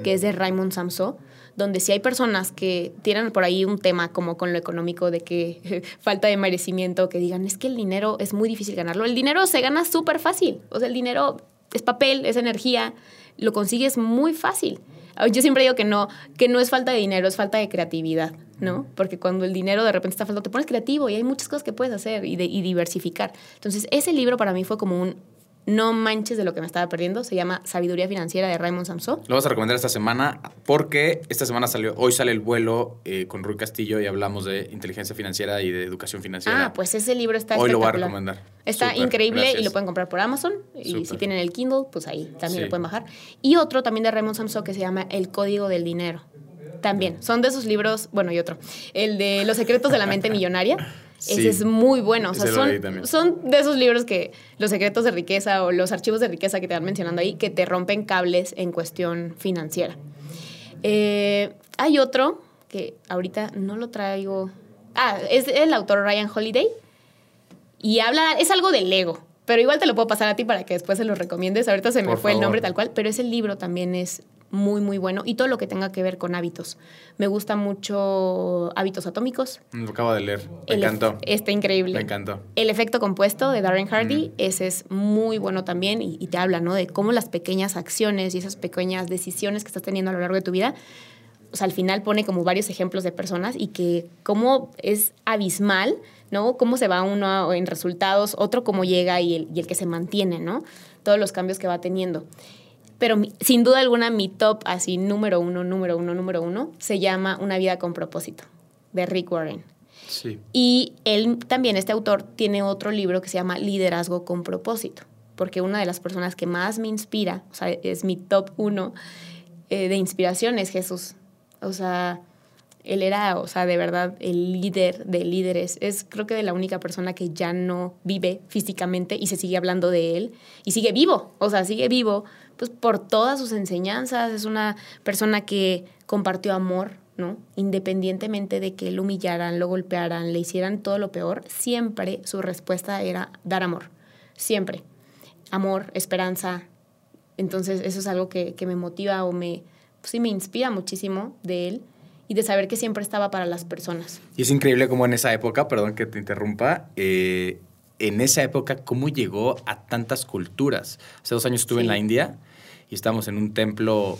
que es de Raymond Samso, donde si hay personas que tienen por ahí un tema como con lo económico de que falta de merecimiento, que digan, es que el dinero es muy difícil ganarlo. El dinero se gana súper fácil. O sea, el dinero es papel, es energía, lo consigues muy fácil. Yo siempre digo que no, que no es falta de dinero, es falta de creatividad, ¿no? Porque cuando el dinero de repente está faltando, te pones creativo y hay muchas cosas que puedes hacer y diversificar. Entonces, ese libro para mí fue como un no manches de lo que me estaba perdiendo. Se llama Sabiduría Financiera de Raymond Samso. Lo vas a recomendar esta semana porque esta semana salió, hoy sale el vuelo eh, con Rui Castillo y hablamos de inteligencia financiera y de educación financiera. Ah, pues ese libro está Hoy lo voy a recomendar. Está increíble gracias. y lo pueden comprar por Amazon. Y si tienen el Kindle, pues ahí también Sí. lo pueden bajar. Y otro también de Raymond Samso que se llama El Código del Dinero. También. Son de esos libros, bueno, y otro. El de Los secretos de la mente millonaria. Sí. Ese es muy bueno. O sea, son, son de esos libros que los secretos de riqueza o los archivos de riqueza que te van mencionando ahí, que te rompen cables en cuestión financiera. Eh, hay otro que ahorita no lo traigo. Ah, es el autor Ryan Holiday. Y habla, es algo del ego. Pero igual te lo puedo pasar a ti para que después se lo recomiendes. Ahorita se me Por fue el nombre tal cual, pero ese libro también es muy, muy bueno. Y todo lo que tenga que ver con hábitos. Me gusta mucho Hábitos Atómicos. Lo acabo de leer. Me El encantó. Está increíble. Me encantó. El efecto compuesto de Darren Hardy, ese es muy bueno también y, y te habla, ¿no? De cómo las pequeñas acciones y esas pequeñas decisiones que estás teniendo a lo largo de tu vida, o sea, al final pone como varios ejemplos de personas y que cómo es abismal, ¿no? Cómo se va uno en resultados, otro cómo llega y el, y el que se mantiene, ¿no? Todos los cambios que va teniendo. Pero mi- sin duda alguna mi top así número uno, número uno, número uno, se llama Una vida con propósito, de Rick Warren. Sí. Y él también, este autor, tiene otro libro que se llama Liderazgo con propósito, porque una de las personas que más me inspira, o sea, es mi top uno eh, de inspiración, es Jesús. O sea, él era, o sea, de verdad, el líder de líderes. Es creo que de la única persona que ya no vive físicamente y se sigue hablando de él y sigue vivo, o sea, sigue vivo, pues por todas sus enseñanzas. Es una persona que compartió amor, ¿no? Independientemente de que lo humillaran, lo golpearan, le hicieran todo lo peor, siempre su respuesta era dar amor. Siempre. Amor, esperanza. Entonces, eso es algo que, que me motiva o me, pues sí, me inspira muchísimo de él y de saber que siempre estaba para las personas. Y es increíble cómo en esa época, perdón que te interrumpa, eh, en esa época cómo llegó a tantas culturas. Hace dos años estuve en la India y estábamos en un templo,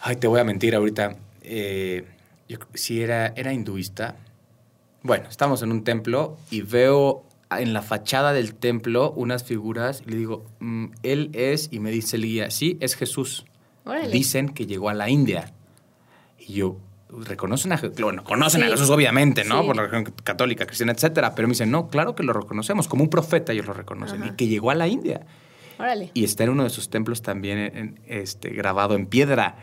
ay, te voy a mentir ahorita, eh, yo sí era, era hinduista. Bueno, estamos en un templo y veo en la fachada del templo unas figuras y le digo, "Mm, él es, y me dice el guía, sí, es Jesús. Órale. Dicen que llegó a la India. Y yo, ¿reconocen a Jesús? Bueno, conocen a. Jesús, obviamente, ¿no? Sí. Por la religión católica, cristiana, etcétera. Pero me dicen, no, claro que lo reconocemos. Como un profeta ellos lo reconocen. Ajá. Y que llegó a la India. Órale. Y está en uno de sus templos también en- este, grabado en piedra.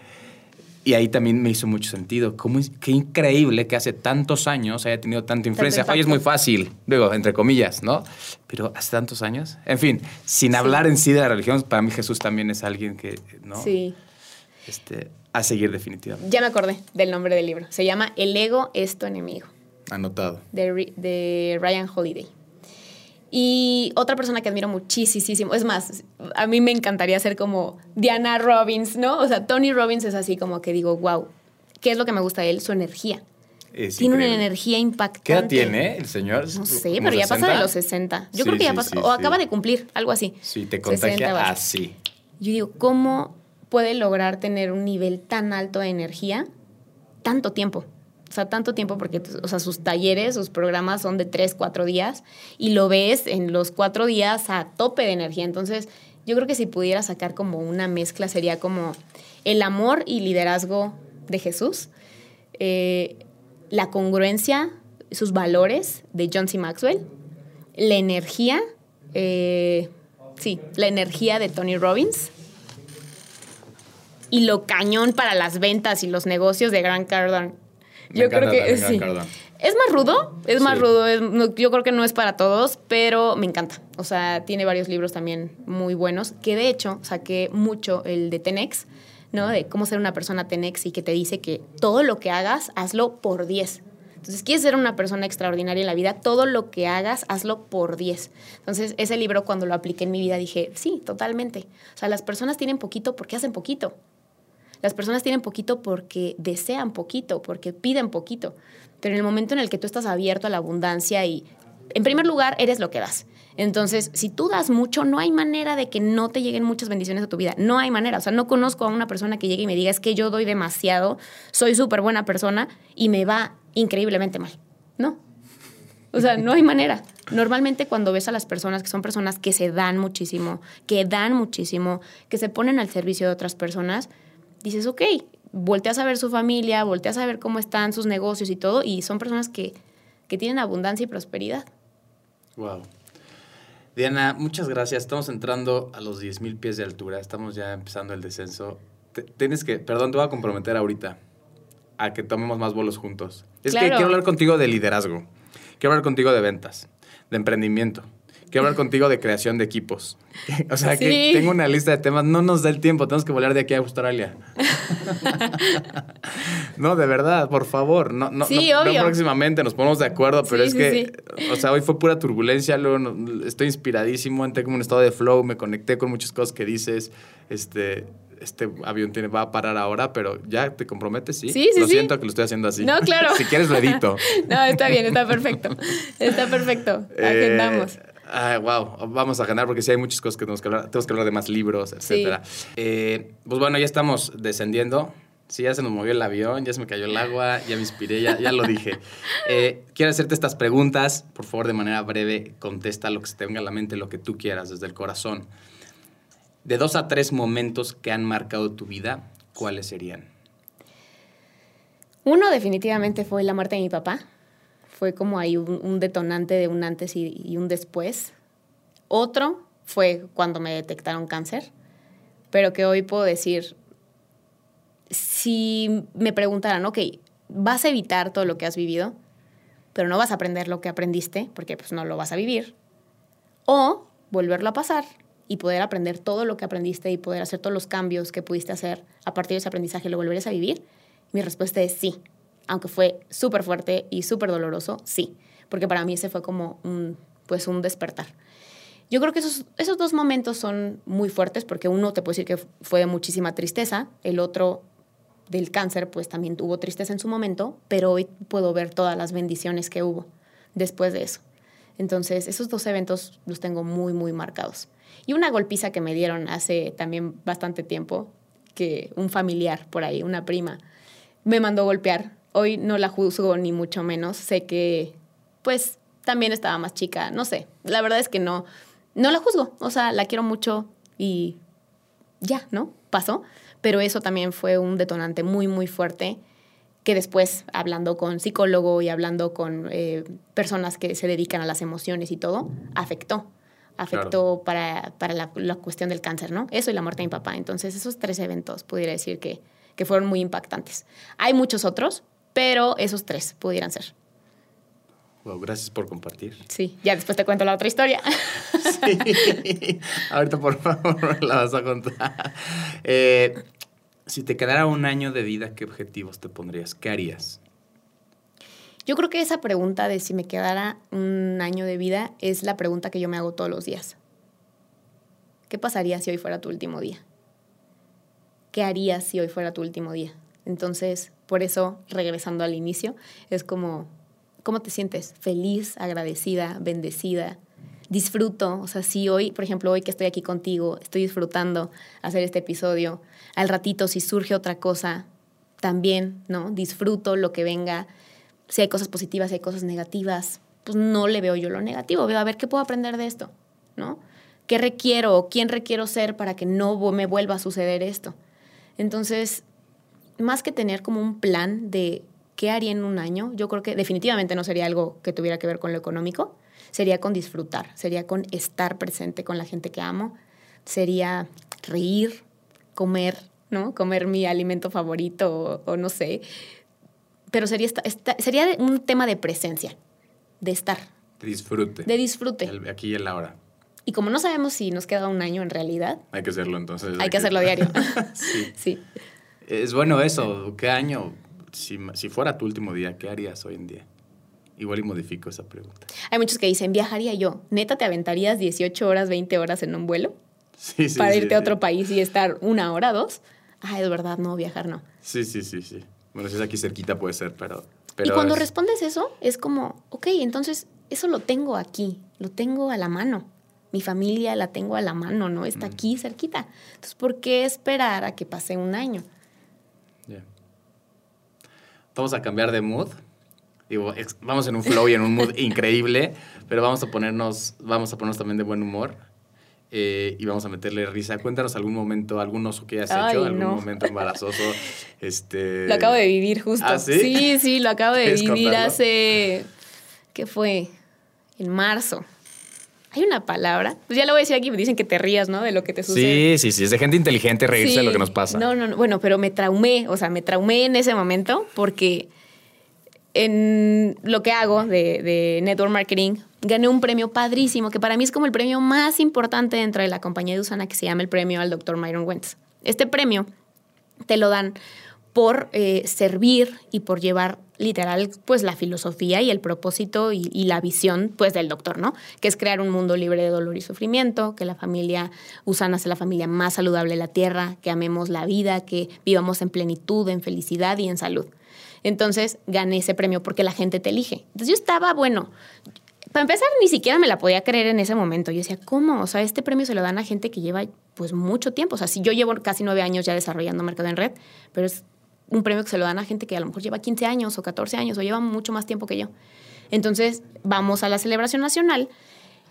Y ahí también me hizo mucho sentido. Cómo es- qué increíble que hace tantos años haya tenido tanta influencia. Hoy es muy fácil, digo, entre comillas, ¿no? Pero hace tantos años. En fin, sin hablar en sí de la religión, para mí Jesús también es alguien que, ¿no? Sí. Este, a seguir definitivamente. Ya me acordé del nombre del libro. Se llama El ego es tu enemigo, Anotado. de, Ryan Holiday. Y otra persona que admiro muchísimo, es más, a mí me encantaría ser como Diana Robbins, ¿no? O sea, Tony Robbins es así como que digo, wow, ¿qué es lo que me gusta de él? Su energía. Es tiene una energía impactante. ¿Qué edad tiene el señor? No sé, ¿Como pero ya pasa 60? de los 60. Yo Sí, creo que ya sí, pasa, sí, o sí. acaba de cumplir, algo así. Sí, te 60 contagia así. Yo digo, ¿cómo puede lograr tener un nivel tan alto de energía tanto tiempo? O sea, tanto tiempo porque o sea, sus talleres, sus programas son de tres, cuatro días y lo ves en los cuatro días a tope de energía. Entonces, yo creo que si pudiera sacar como una mezcla sería como el amor y liderazgo de Jesús, eh, la congruencia, sus valores de John C. Maxwell, la energía, eh, sí, la energía de Tony Robbins y lo cañón para las ventas y los negocios de Grant Cardone. Yo creo que sí. Cardone. Es más rudo, es más Sí. rudo. es- no- yo creo que no es para todos, pero me encanta. O sea, tiene varios libros también muy buenos, que de hecho saqué mucho el de Tenex, ¿no? De cómo ser una persona Tenex y que te dice que todo lo que hagas, hazlo por 10. Entonces, quieres ser una persona extraordinaria en la vida, todo lo que hagas, hazlo por 10. Entonces, ese libro cuando lo apliqué en mi vida dije, sí, totalmente. O sea, las personas tienen poquito porque hacen poquito. Las personas tienen poquito porque desean poquito, porque piden poquito. Pero en el momento en el que tú estás abierto a la abundancia y, en primer lugar, eres lo que das. Entonces, si tú das mucho, no hay manera de que no te lleguen muchas bendiciones a tu vida. No hay manera. O sea, no conozco a una persona que llegue y me diga, es que yo doy demasiado, soy súper buena persona y me va increíblemente mal. No. O sea, no hay manera. Normalmente cuando ves a las personas que son personas que se dan muchísimo, que dan muchísimo, que se ponen al servicio de otras personas, dices, ok, volteas a ver su familia, volteas a ver cómo están sus negocios y todo, y son personas que, que tienen abundancia y prosperidad. Wow. Diana, muchas gracias. Estamos entrando a los 10.000 pies de altura. Estamos ya empezando el descenso. Tienes que, perdón, te voy a comprometer ahorita a que tomemos más vuelos juntos. Es que quiero hablar contigo de liderazgo. Quiero hablar contigo de ventas, de emprendimiento. Quiero hablar contigo de creación de equipos. O sea, que tengo una lista de temas. No nos da el tiempo. Tenemos que volar de aquí a Australia. no, de verdad, por favor. No, no, Sí, no- próximamente nos ponemos de acuerdo, pero Sí, es que, o sea, hoy fue pura turbulencia. Luego estoy inspiradísimo. Entré como en un estado de flow. Me conecté con muchas cosas que dices. Este. Este avión tiene, va a parar ahora, pero ya te comprometes, ¿sí? Sí, sí, Lo sí. siento que lo estoy haciendo así. No, claro. si quieres lo edito. No, está bien, está perfecto. Está perfecto. Agendamos. Eh, ah, wow, vamos a ganar porque sí hay muchas cosas que tenemos que hablar. Tenemos que hablar de más libros, etcétera. Eh, pues bueno, ya estamos descendiendo. Sí, ya se nos movió el avión, ya se me cayó el agua, ya me inspiré, ya, ya lo dije. Eh, quiero hacerte estas preguntas. Por favor, de manera breve, contesta lo que se te venga a la mente, lo que tú quieras, desde el corazón. De dos a tres momentos que han marcado tu vida, ¿cuáles serían? Uno definitivamente fue la muerte de mi papá. Fue como ahí un, detonante de un antes y, y un después. Otro fue cuando me detectaron cáncer, pero que hoy puedo decir, si me preguntaran, ok, vas a evitar todo lo que has vivido, pero no vas a aprender lo que aprendiste, porque pues no lo vas a vivir, o volverlo a pasar y poder aprender todo lo que aprendiste y poder hacer todos los cambios que pudiste hacer a partir de ese aprendizaje, ¿lo volverías a vivir? Mi respuesta es sí, aunque fue súper fuerte y súper doloroso, sí, porque para mí ese fue como un, pues un despertar. Yo creo que esos, esos dos momentos son muy fuertes porque uno te puede decir que fue de muchísima tristeza, el otro del cáncer pues también tuvo tristeza en su momento, pero hoy puedo ver todas las bendiciones que hubo después de eso. Entonces esos dos eventos los tengo muy, muy marcados. Y una golpiza que me dieron hace también bastante tiempo, que un familiar por ahí, una prima, me mandó golpear. Hoy no la juzgo ni mucho menos. Sé que, pues, también estaba más chica. No sé. La verdad es que no, no la juzgo. O sea, la quiero mucho y ya, ¿no? Pasó. Pero eso también fue un detonante muy, muy fuerte que después, hablando con psicólogo y hablando con eh, personas que se dedican a las emociones y todo, afectó. Afectó para, para la, la cuestión del cáncer, ¿no? Eso y la muerte de mi papá. Entonces, esos tres eventos pudiera decir que, que fueron muy impactantes. Hay muchos otros, pero esos tres pudieran ser. Wow, gracias por compartir. Sí, ya después te cuento la otra historia. Sí. Ahorita, por favor, la vas a contar. Eh, Si te quedara un año de vida, ¿qué objetivos te pondrías? ¿Qué harías? Yo creo que esa pregunta de si me quedara un año de vida es la pregunta que yo me hago todos los días. ¿Qué pasaría si hoy fuera tu último día? ¿Qué harías si hoy fuera tu último día? Entonces, por eso, regresando al inicio, es como, ¿cómo te sientes? Feliz, agradecida, bendecida. Disfruto, o sea, si hoy, por ejemplo, hoy que estoy aquí contigo, estoy disfrutando hacer este episodio, al ratito si surge otra cosa, también, ¿no? Disfruto lo que venga. Si hay cosas positivas, si hay cosas negativas, pues no le veo yo lo negativo, veo a ver qué puedo aprender de esto, ¿no? ¿Qué requiero o quién requiero ser para que no me vuelva a suceder esto? Entonces, más que tener como un plan de qué haría en un año, yo creo que definitivamente no sería algo que tuviera que ver con lo económico, sería con disfrutar, sería con estar presente con la gente que amo, sería reír, comer, ¿no? Comer mi alimento favorito o, no sé. Pero sería, sería un tema de presencia, de estar. De disfrute. De disfrute. aquí y el ahora. Y como no sabemos si nos queda un año en realidad. Hay que hacerlo entonces. Hay, que, hacerlo diario. sí. sí. Es bueno eso. ¿Qué año? Si, si fuera tu último día, ¿qué harías hoy en día? Igual y modifico esa pregunta. Hay muchos que dicen, viajaría yo. ¿Neta te aventarías 18 horas, 20 horas en un vuelo? Sí, sí, para irte a otro país y estar una hora, dos. Ay, de verdad, no, viajar no. Sí, sí, sí, sí. Bueno, si es aquí cerquita puede ser, pero... y cuando respondes eso, es como, ok, entonces eso lo tengo aquí, lo tengo a la mano. Mi familia la tengo a la mano, ¿no? Está mm. aquí cerquita. Entonces, ¿por qué esperar a que pase un año? Vamos a cambiar de mood. Digo, vamos en un flow y en un mood increíble, pero vamos a ponernos, vamos a ponernos también de buen humor. Eh, y vamos a meterle risa. Cuéntanos algún momento, algún oso que hayas hecho, algún momento embarazoso. Este... Lo acabo de vivir justo. ¿Ah, sí? sí? sí, lo acabo de vivir hace. ¿Qué fue? En marzo. Hay una palabra, pues ya lo voy a decir aquí, me dicen que te rías, ¿no? De lo que te sucede. Sí, sí, sí, es de gente inteligente reírse de lo que nos pasa. No, no, no, bueno, pero me traumé, o sea, me traumé en ese momento porque en lo que hago de, de network marketing, gané un premio padrísimo, que para mí es como el premio más importante dentro de la compañía de Usana, que se llama el premio al Dr. Myron Wentz. Este premio te lo dan por eh, servir y por llevar literal pues la filosofía y el propósito y, la visión pues del doctor, ¿no? Que es crear un mundo libre de dolor y sufrimiento, que la familia Usana sea la familia más saludable de la tierra, que amemos la vida, que vivamos en plenitud, en felicidad y en salud. Entonces gané ese premio porque la gente te elige. Entonces yo estaba, bueno, para empezar, ni siquiera me la podía creer en ese momento. Yo decía, ¿cómo? O sea, este premio se lo dan a gente que lleva pues mucho tiempo. O sea, si yo llevo casi nueve años ya desarrollando mercado en red, pero es un premio que se lo dan a gente que a lo mejor lleva 15 años o 14 años o lleva mucho más tiempo que yo. Entonces, vamos a la celebración nacional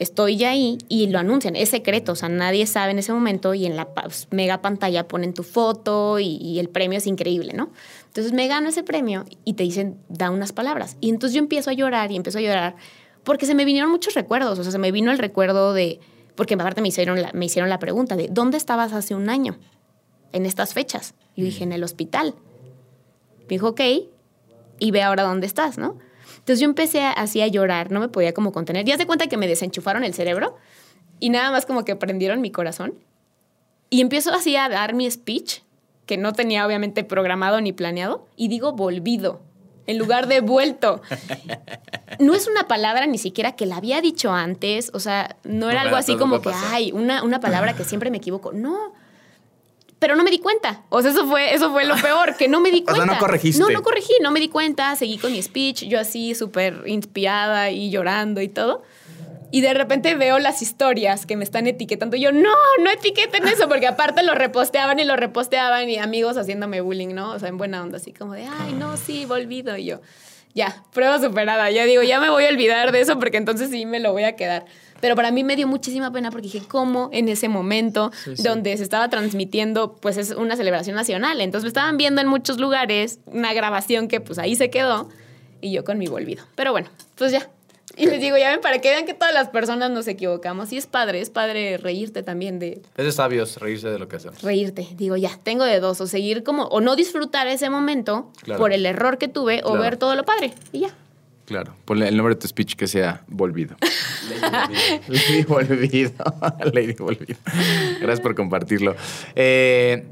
estoy ya ahí y lo anuncian. Es secreto, o sea, nadie sabe en ese momento y en la mega pantalla ponen tu foto y, el premio es increíble, ¿no? Entonces me gano ese premio y te dicen, da unas palabras. Y entonces yo empiezo a llorar y empiezo a llorar porque se me vinieron muchos recuerdos, o sea, se me vino el recuerdo de, porque aparte me hicieron la, me hicieron la pregunta de, ¿dónde estabas hace un año en estas fechas? Y yo dije, en el hospital. Me dijo, ok, y ve ahora dónde estás, ¿no? Entonces yo empecé así a llorar, no me podía como contener. Ya se cuenta que me desenchufaron el cerebro y nada más como que prendieron mi corazón. Y empiezo así a dar mi speech, que no tenía obviamente programado ni planeado, y digo volvido, en lugar de vuelto. No es una palabra ni siquiera que la había dicho antes, o sea, no era algo así como que, ay, una, una palabra que siempre me equivoco. No, pero no me di cuenta. O sea, eso fue, eso fue lo peor, que no me di cuenta. o sea, no corregiste. No, no corregí, no me di cuenta, seguí con mi speech, yo así súper inspirada y llorando y todo. Y de repente veo las historias que me están etiquetando. Y yo, no, no etiqueten eso, porque aparte lo reposteaban y lo reposteaban y amigos haciéndome bullying, ¿no? O sea, en buena onda, así como de, ay, no, sí, volvido. Y yo, ya, prueba superada. Ya digo, ya me voy a olvidar de eso porque entonces sí me lo voy a quedar. Pero para mí me dio muchísima pena porque dije, ¿cómo en ese momento donde se estaba transmitiendo, pues es una celebración nacional? Entonces me estaban viendo en muchos lugares una grabación que pues ahí se quedó y yo con mi volvido. Pero bueno, pues ya. Y les digo, ya ven, para que vean que todas las personas nos equivocamos. Y es padre, es padre reírte también de... Es de sabios reírse de lo que hacemos. Reírte. Digo, ya, tengo de dos. O seguir como, o no disfrutar ese momento por el error que tuve, o ver todo lo padre. Y ya. Claro, ponle el nombre de tu speech que sea Volvido. Lady Volvido. Lady Volvido. Gracias por compartirlo. Eh,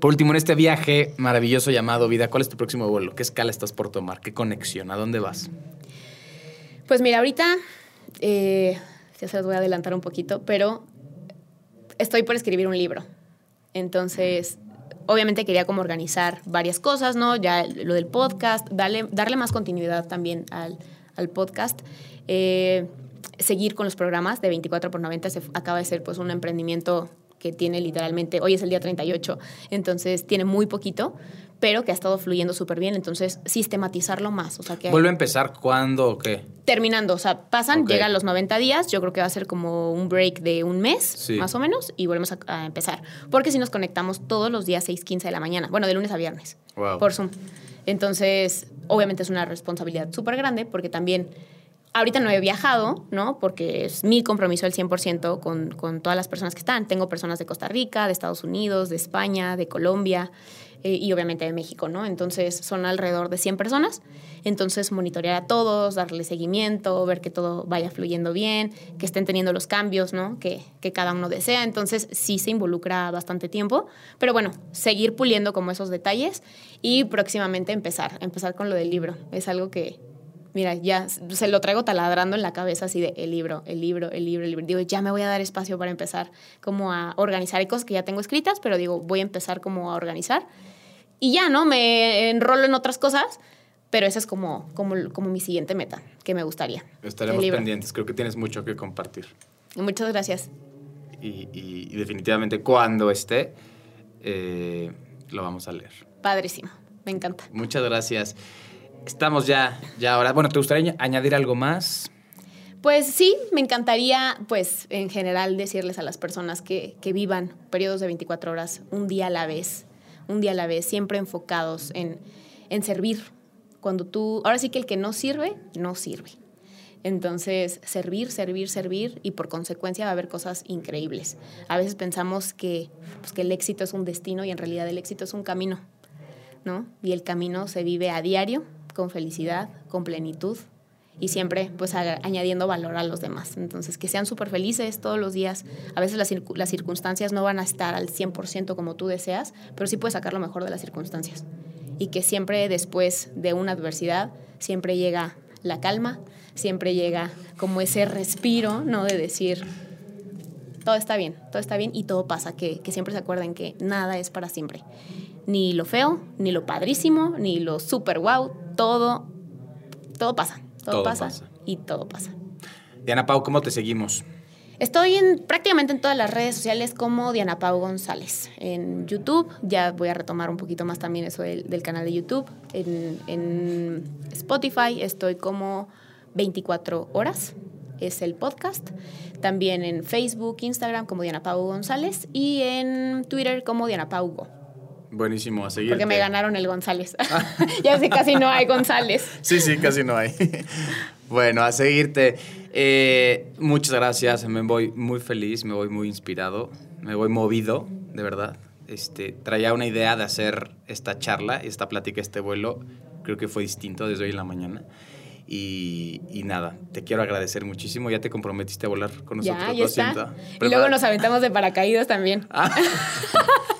Por último, en este viaje maravilloso llamado vida, ¿cuál es tu próximo vuelo? ¿Qué escala estás por tomar? ¿Qué conexión? ¿A dónde vas? Pues mira, ahorita, eh, ya se los voy a adelantar un poquito, pero estoy por escribir un libro. Entonces, obviamente quería como organizar varias cosas, ¿no? Ya lo del podcast, darle, darle más continuidad también al, al podcast. Eh, seguir con los programas de 24 por 90 se acaba de ser pues un emprendimiento que tiene literalmente, hoy es el día 38, entonces tiene muy poquito, pero que ha estado fluyendo súper bien, entonces sistematizarlo más. O sea, que ¿Vuelve a empezar cuándo o qué? Terminando, o sea, pasan, llegan los 90 días, yo creo que va a ser como un break de un mes, más o menos, y volvemos a, empezar. Porque si nos conectamos todos los días 6.15 de la mañana, bueno, de lunes a viernes, por Zoom. Entonces, obviamente es una responsabilidad súper grande porque también Ahorita no he viajado, ¿no? Porque es mi compromiso al 100% con, con todas las personas que están. Tengo personas de Costa Rica, de Estados Unidos, de España, de Colombia eh, y obviamente de México, ¿no? Entonces son alrededor de 100 personas. Entonces monitorear a todos, darle seguimiento, ver que todo vaya fluyendo bien, que estén teniendo los cambios, ¿no? Que, que cada uno desea. Entonces sí se involucra bastante tiempo. Pero bueno, seguir puliendo como esos detalles y próximamente empezar, empezar con lo del libro. Es algo que, mira, ya se lo traigo taladrando en la cabeza así de el libro, el libro, el libro, el libro. Digo, ya me voy a dar espacio para empezar como a organizar. Hay cosas que ya tengo escritas, pero digo, voy a empezar como a organizar. Y ya, ¿no? Me enrolo en otras cosas, pero esa es como, como, como mi siguiente meta, que me gustaría. Estaremos pendientes, creo que tienes mucho que compartir. Muchas gracias. Y, definitivamente cuando esté, eh, lo vamos a leer. Padrísimo, me encanta. Muchas gracias. Estamos ya, ya ahora. Bueno, ¿te gustaría añadir algo más? Pues sí, me encantaría, pues en general, decirles a las personas que, que, vivan periodos de 24 horas, un día a la vez, un día a la vez, siempre enfocados en, en servir. Cuando tú, ahora sí que el que no sirve, no sirve. Entonces, servir, servir, servir y por consecuencia va a haber cosas increíbles. A veces pensamos que, pues, que el éxito es un destino y en realidad el éxito es un camino, ¿no? Y el camino se vive a diario con felicidad, con plenitud y siempre pues añadiendo valor a los demás. Entonces, que sean súper felices todos los días. A veces las, las, circunstancias no van a estar al 100% como tú deseas, pero sí puedes sacar lo mejor de las circunstancias. Y que siempre después de una adversidad, siempre llega la calma, siempre llega como ese respiro, ¿no? De decir, todo está bien, todo está bien y todo pasa, que, que siempre se acuerden que nada es para siempre ni lo feo, ni lo padrísimo, ni lo super wow, todo, todo pasa, todo, pasa, y todo pasa. Diana Pau, ¿cómo te seguimos? Estoy en, prácticamente en todas las redes sociales como Diana Pau González. En YouTube, ya voy a retomar un poquito más también eso del, canal de YouTube. En, en, Spotify estoy como 24 horas, es el podcast. También en Facebook, Instagram como Diana Pau González y en Twitter como Diana Pau Go. Buenísimo, a seguir. Porque me ganaron el González. ya sé, casi no hay González. sí, sí, casi no hay. bueno, a seguirte. Eh, muchas gracias, me voy muy feliz, me voy muy inspirado, me voy movido, de verdad. Este, traía una idea de hacer esta charla, esta plática, este vuelo. Creo que fue distinto desde hoy en la mañana. Y, nada, te quiero agradecer muchísimo. Ya te comprometiste a volar con nosotros. Ya, ya está. Y luego nos aventamos de paracaídas también.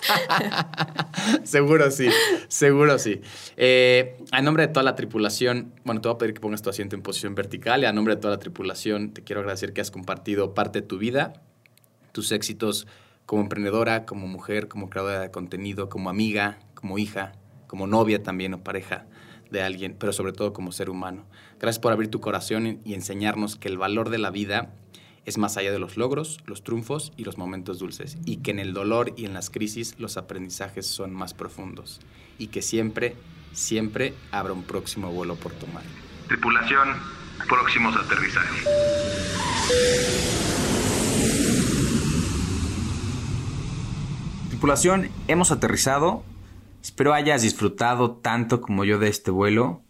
Ah. seguro sí, seguro sí. Eh, a nombre de toda la tripulación, bueno, te voy a pedir que pongas tu asiento en posición vertical. Y a nombre de toda la tripulación, te quiero agradecer que has compartido parte de tu vida, tus éxitos como emprendedora, como mujer, como creadora de contenido, como amiga, como hija, como novia también o pareja de alguien, pero sobre todo como ser humano. Gracias por abrir tu corazón y enseñarnos que el valor de la vida es más allá de los logros, los triunfos y los momentos dulces, y que en el dolor y en las crisis los aprendizajes son más profundos, y que siempre, siempre habrá un próximo vuelo por tomar. Tripulación, próximos aterrizajes. Tripulación, hemos aterrizado. Espero hayas disfrutado tanto como yo de este vuelo.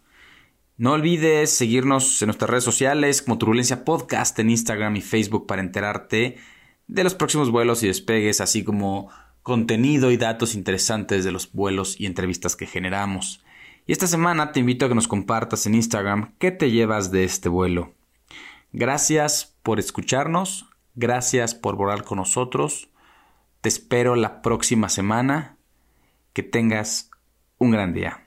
No olvides seguirnos en nuestras redes sociales como Turbulencia Podcast en Instagram y Facebook para enterarte de los próximos vuelos y despegues, así como contenido y datos interesantes de los vuelos y entrevistas que generamos. Y esta semana te invito a que nos compartas en Instagram qué te llevas de este vuelo. Gracias por escucharnos, gracias por volar con nosotros. Te espero la próxima semana Que tengas un gran día.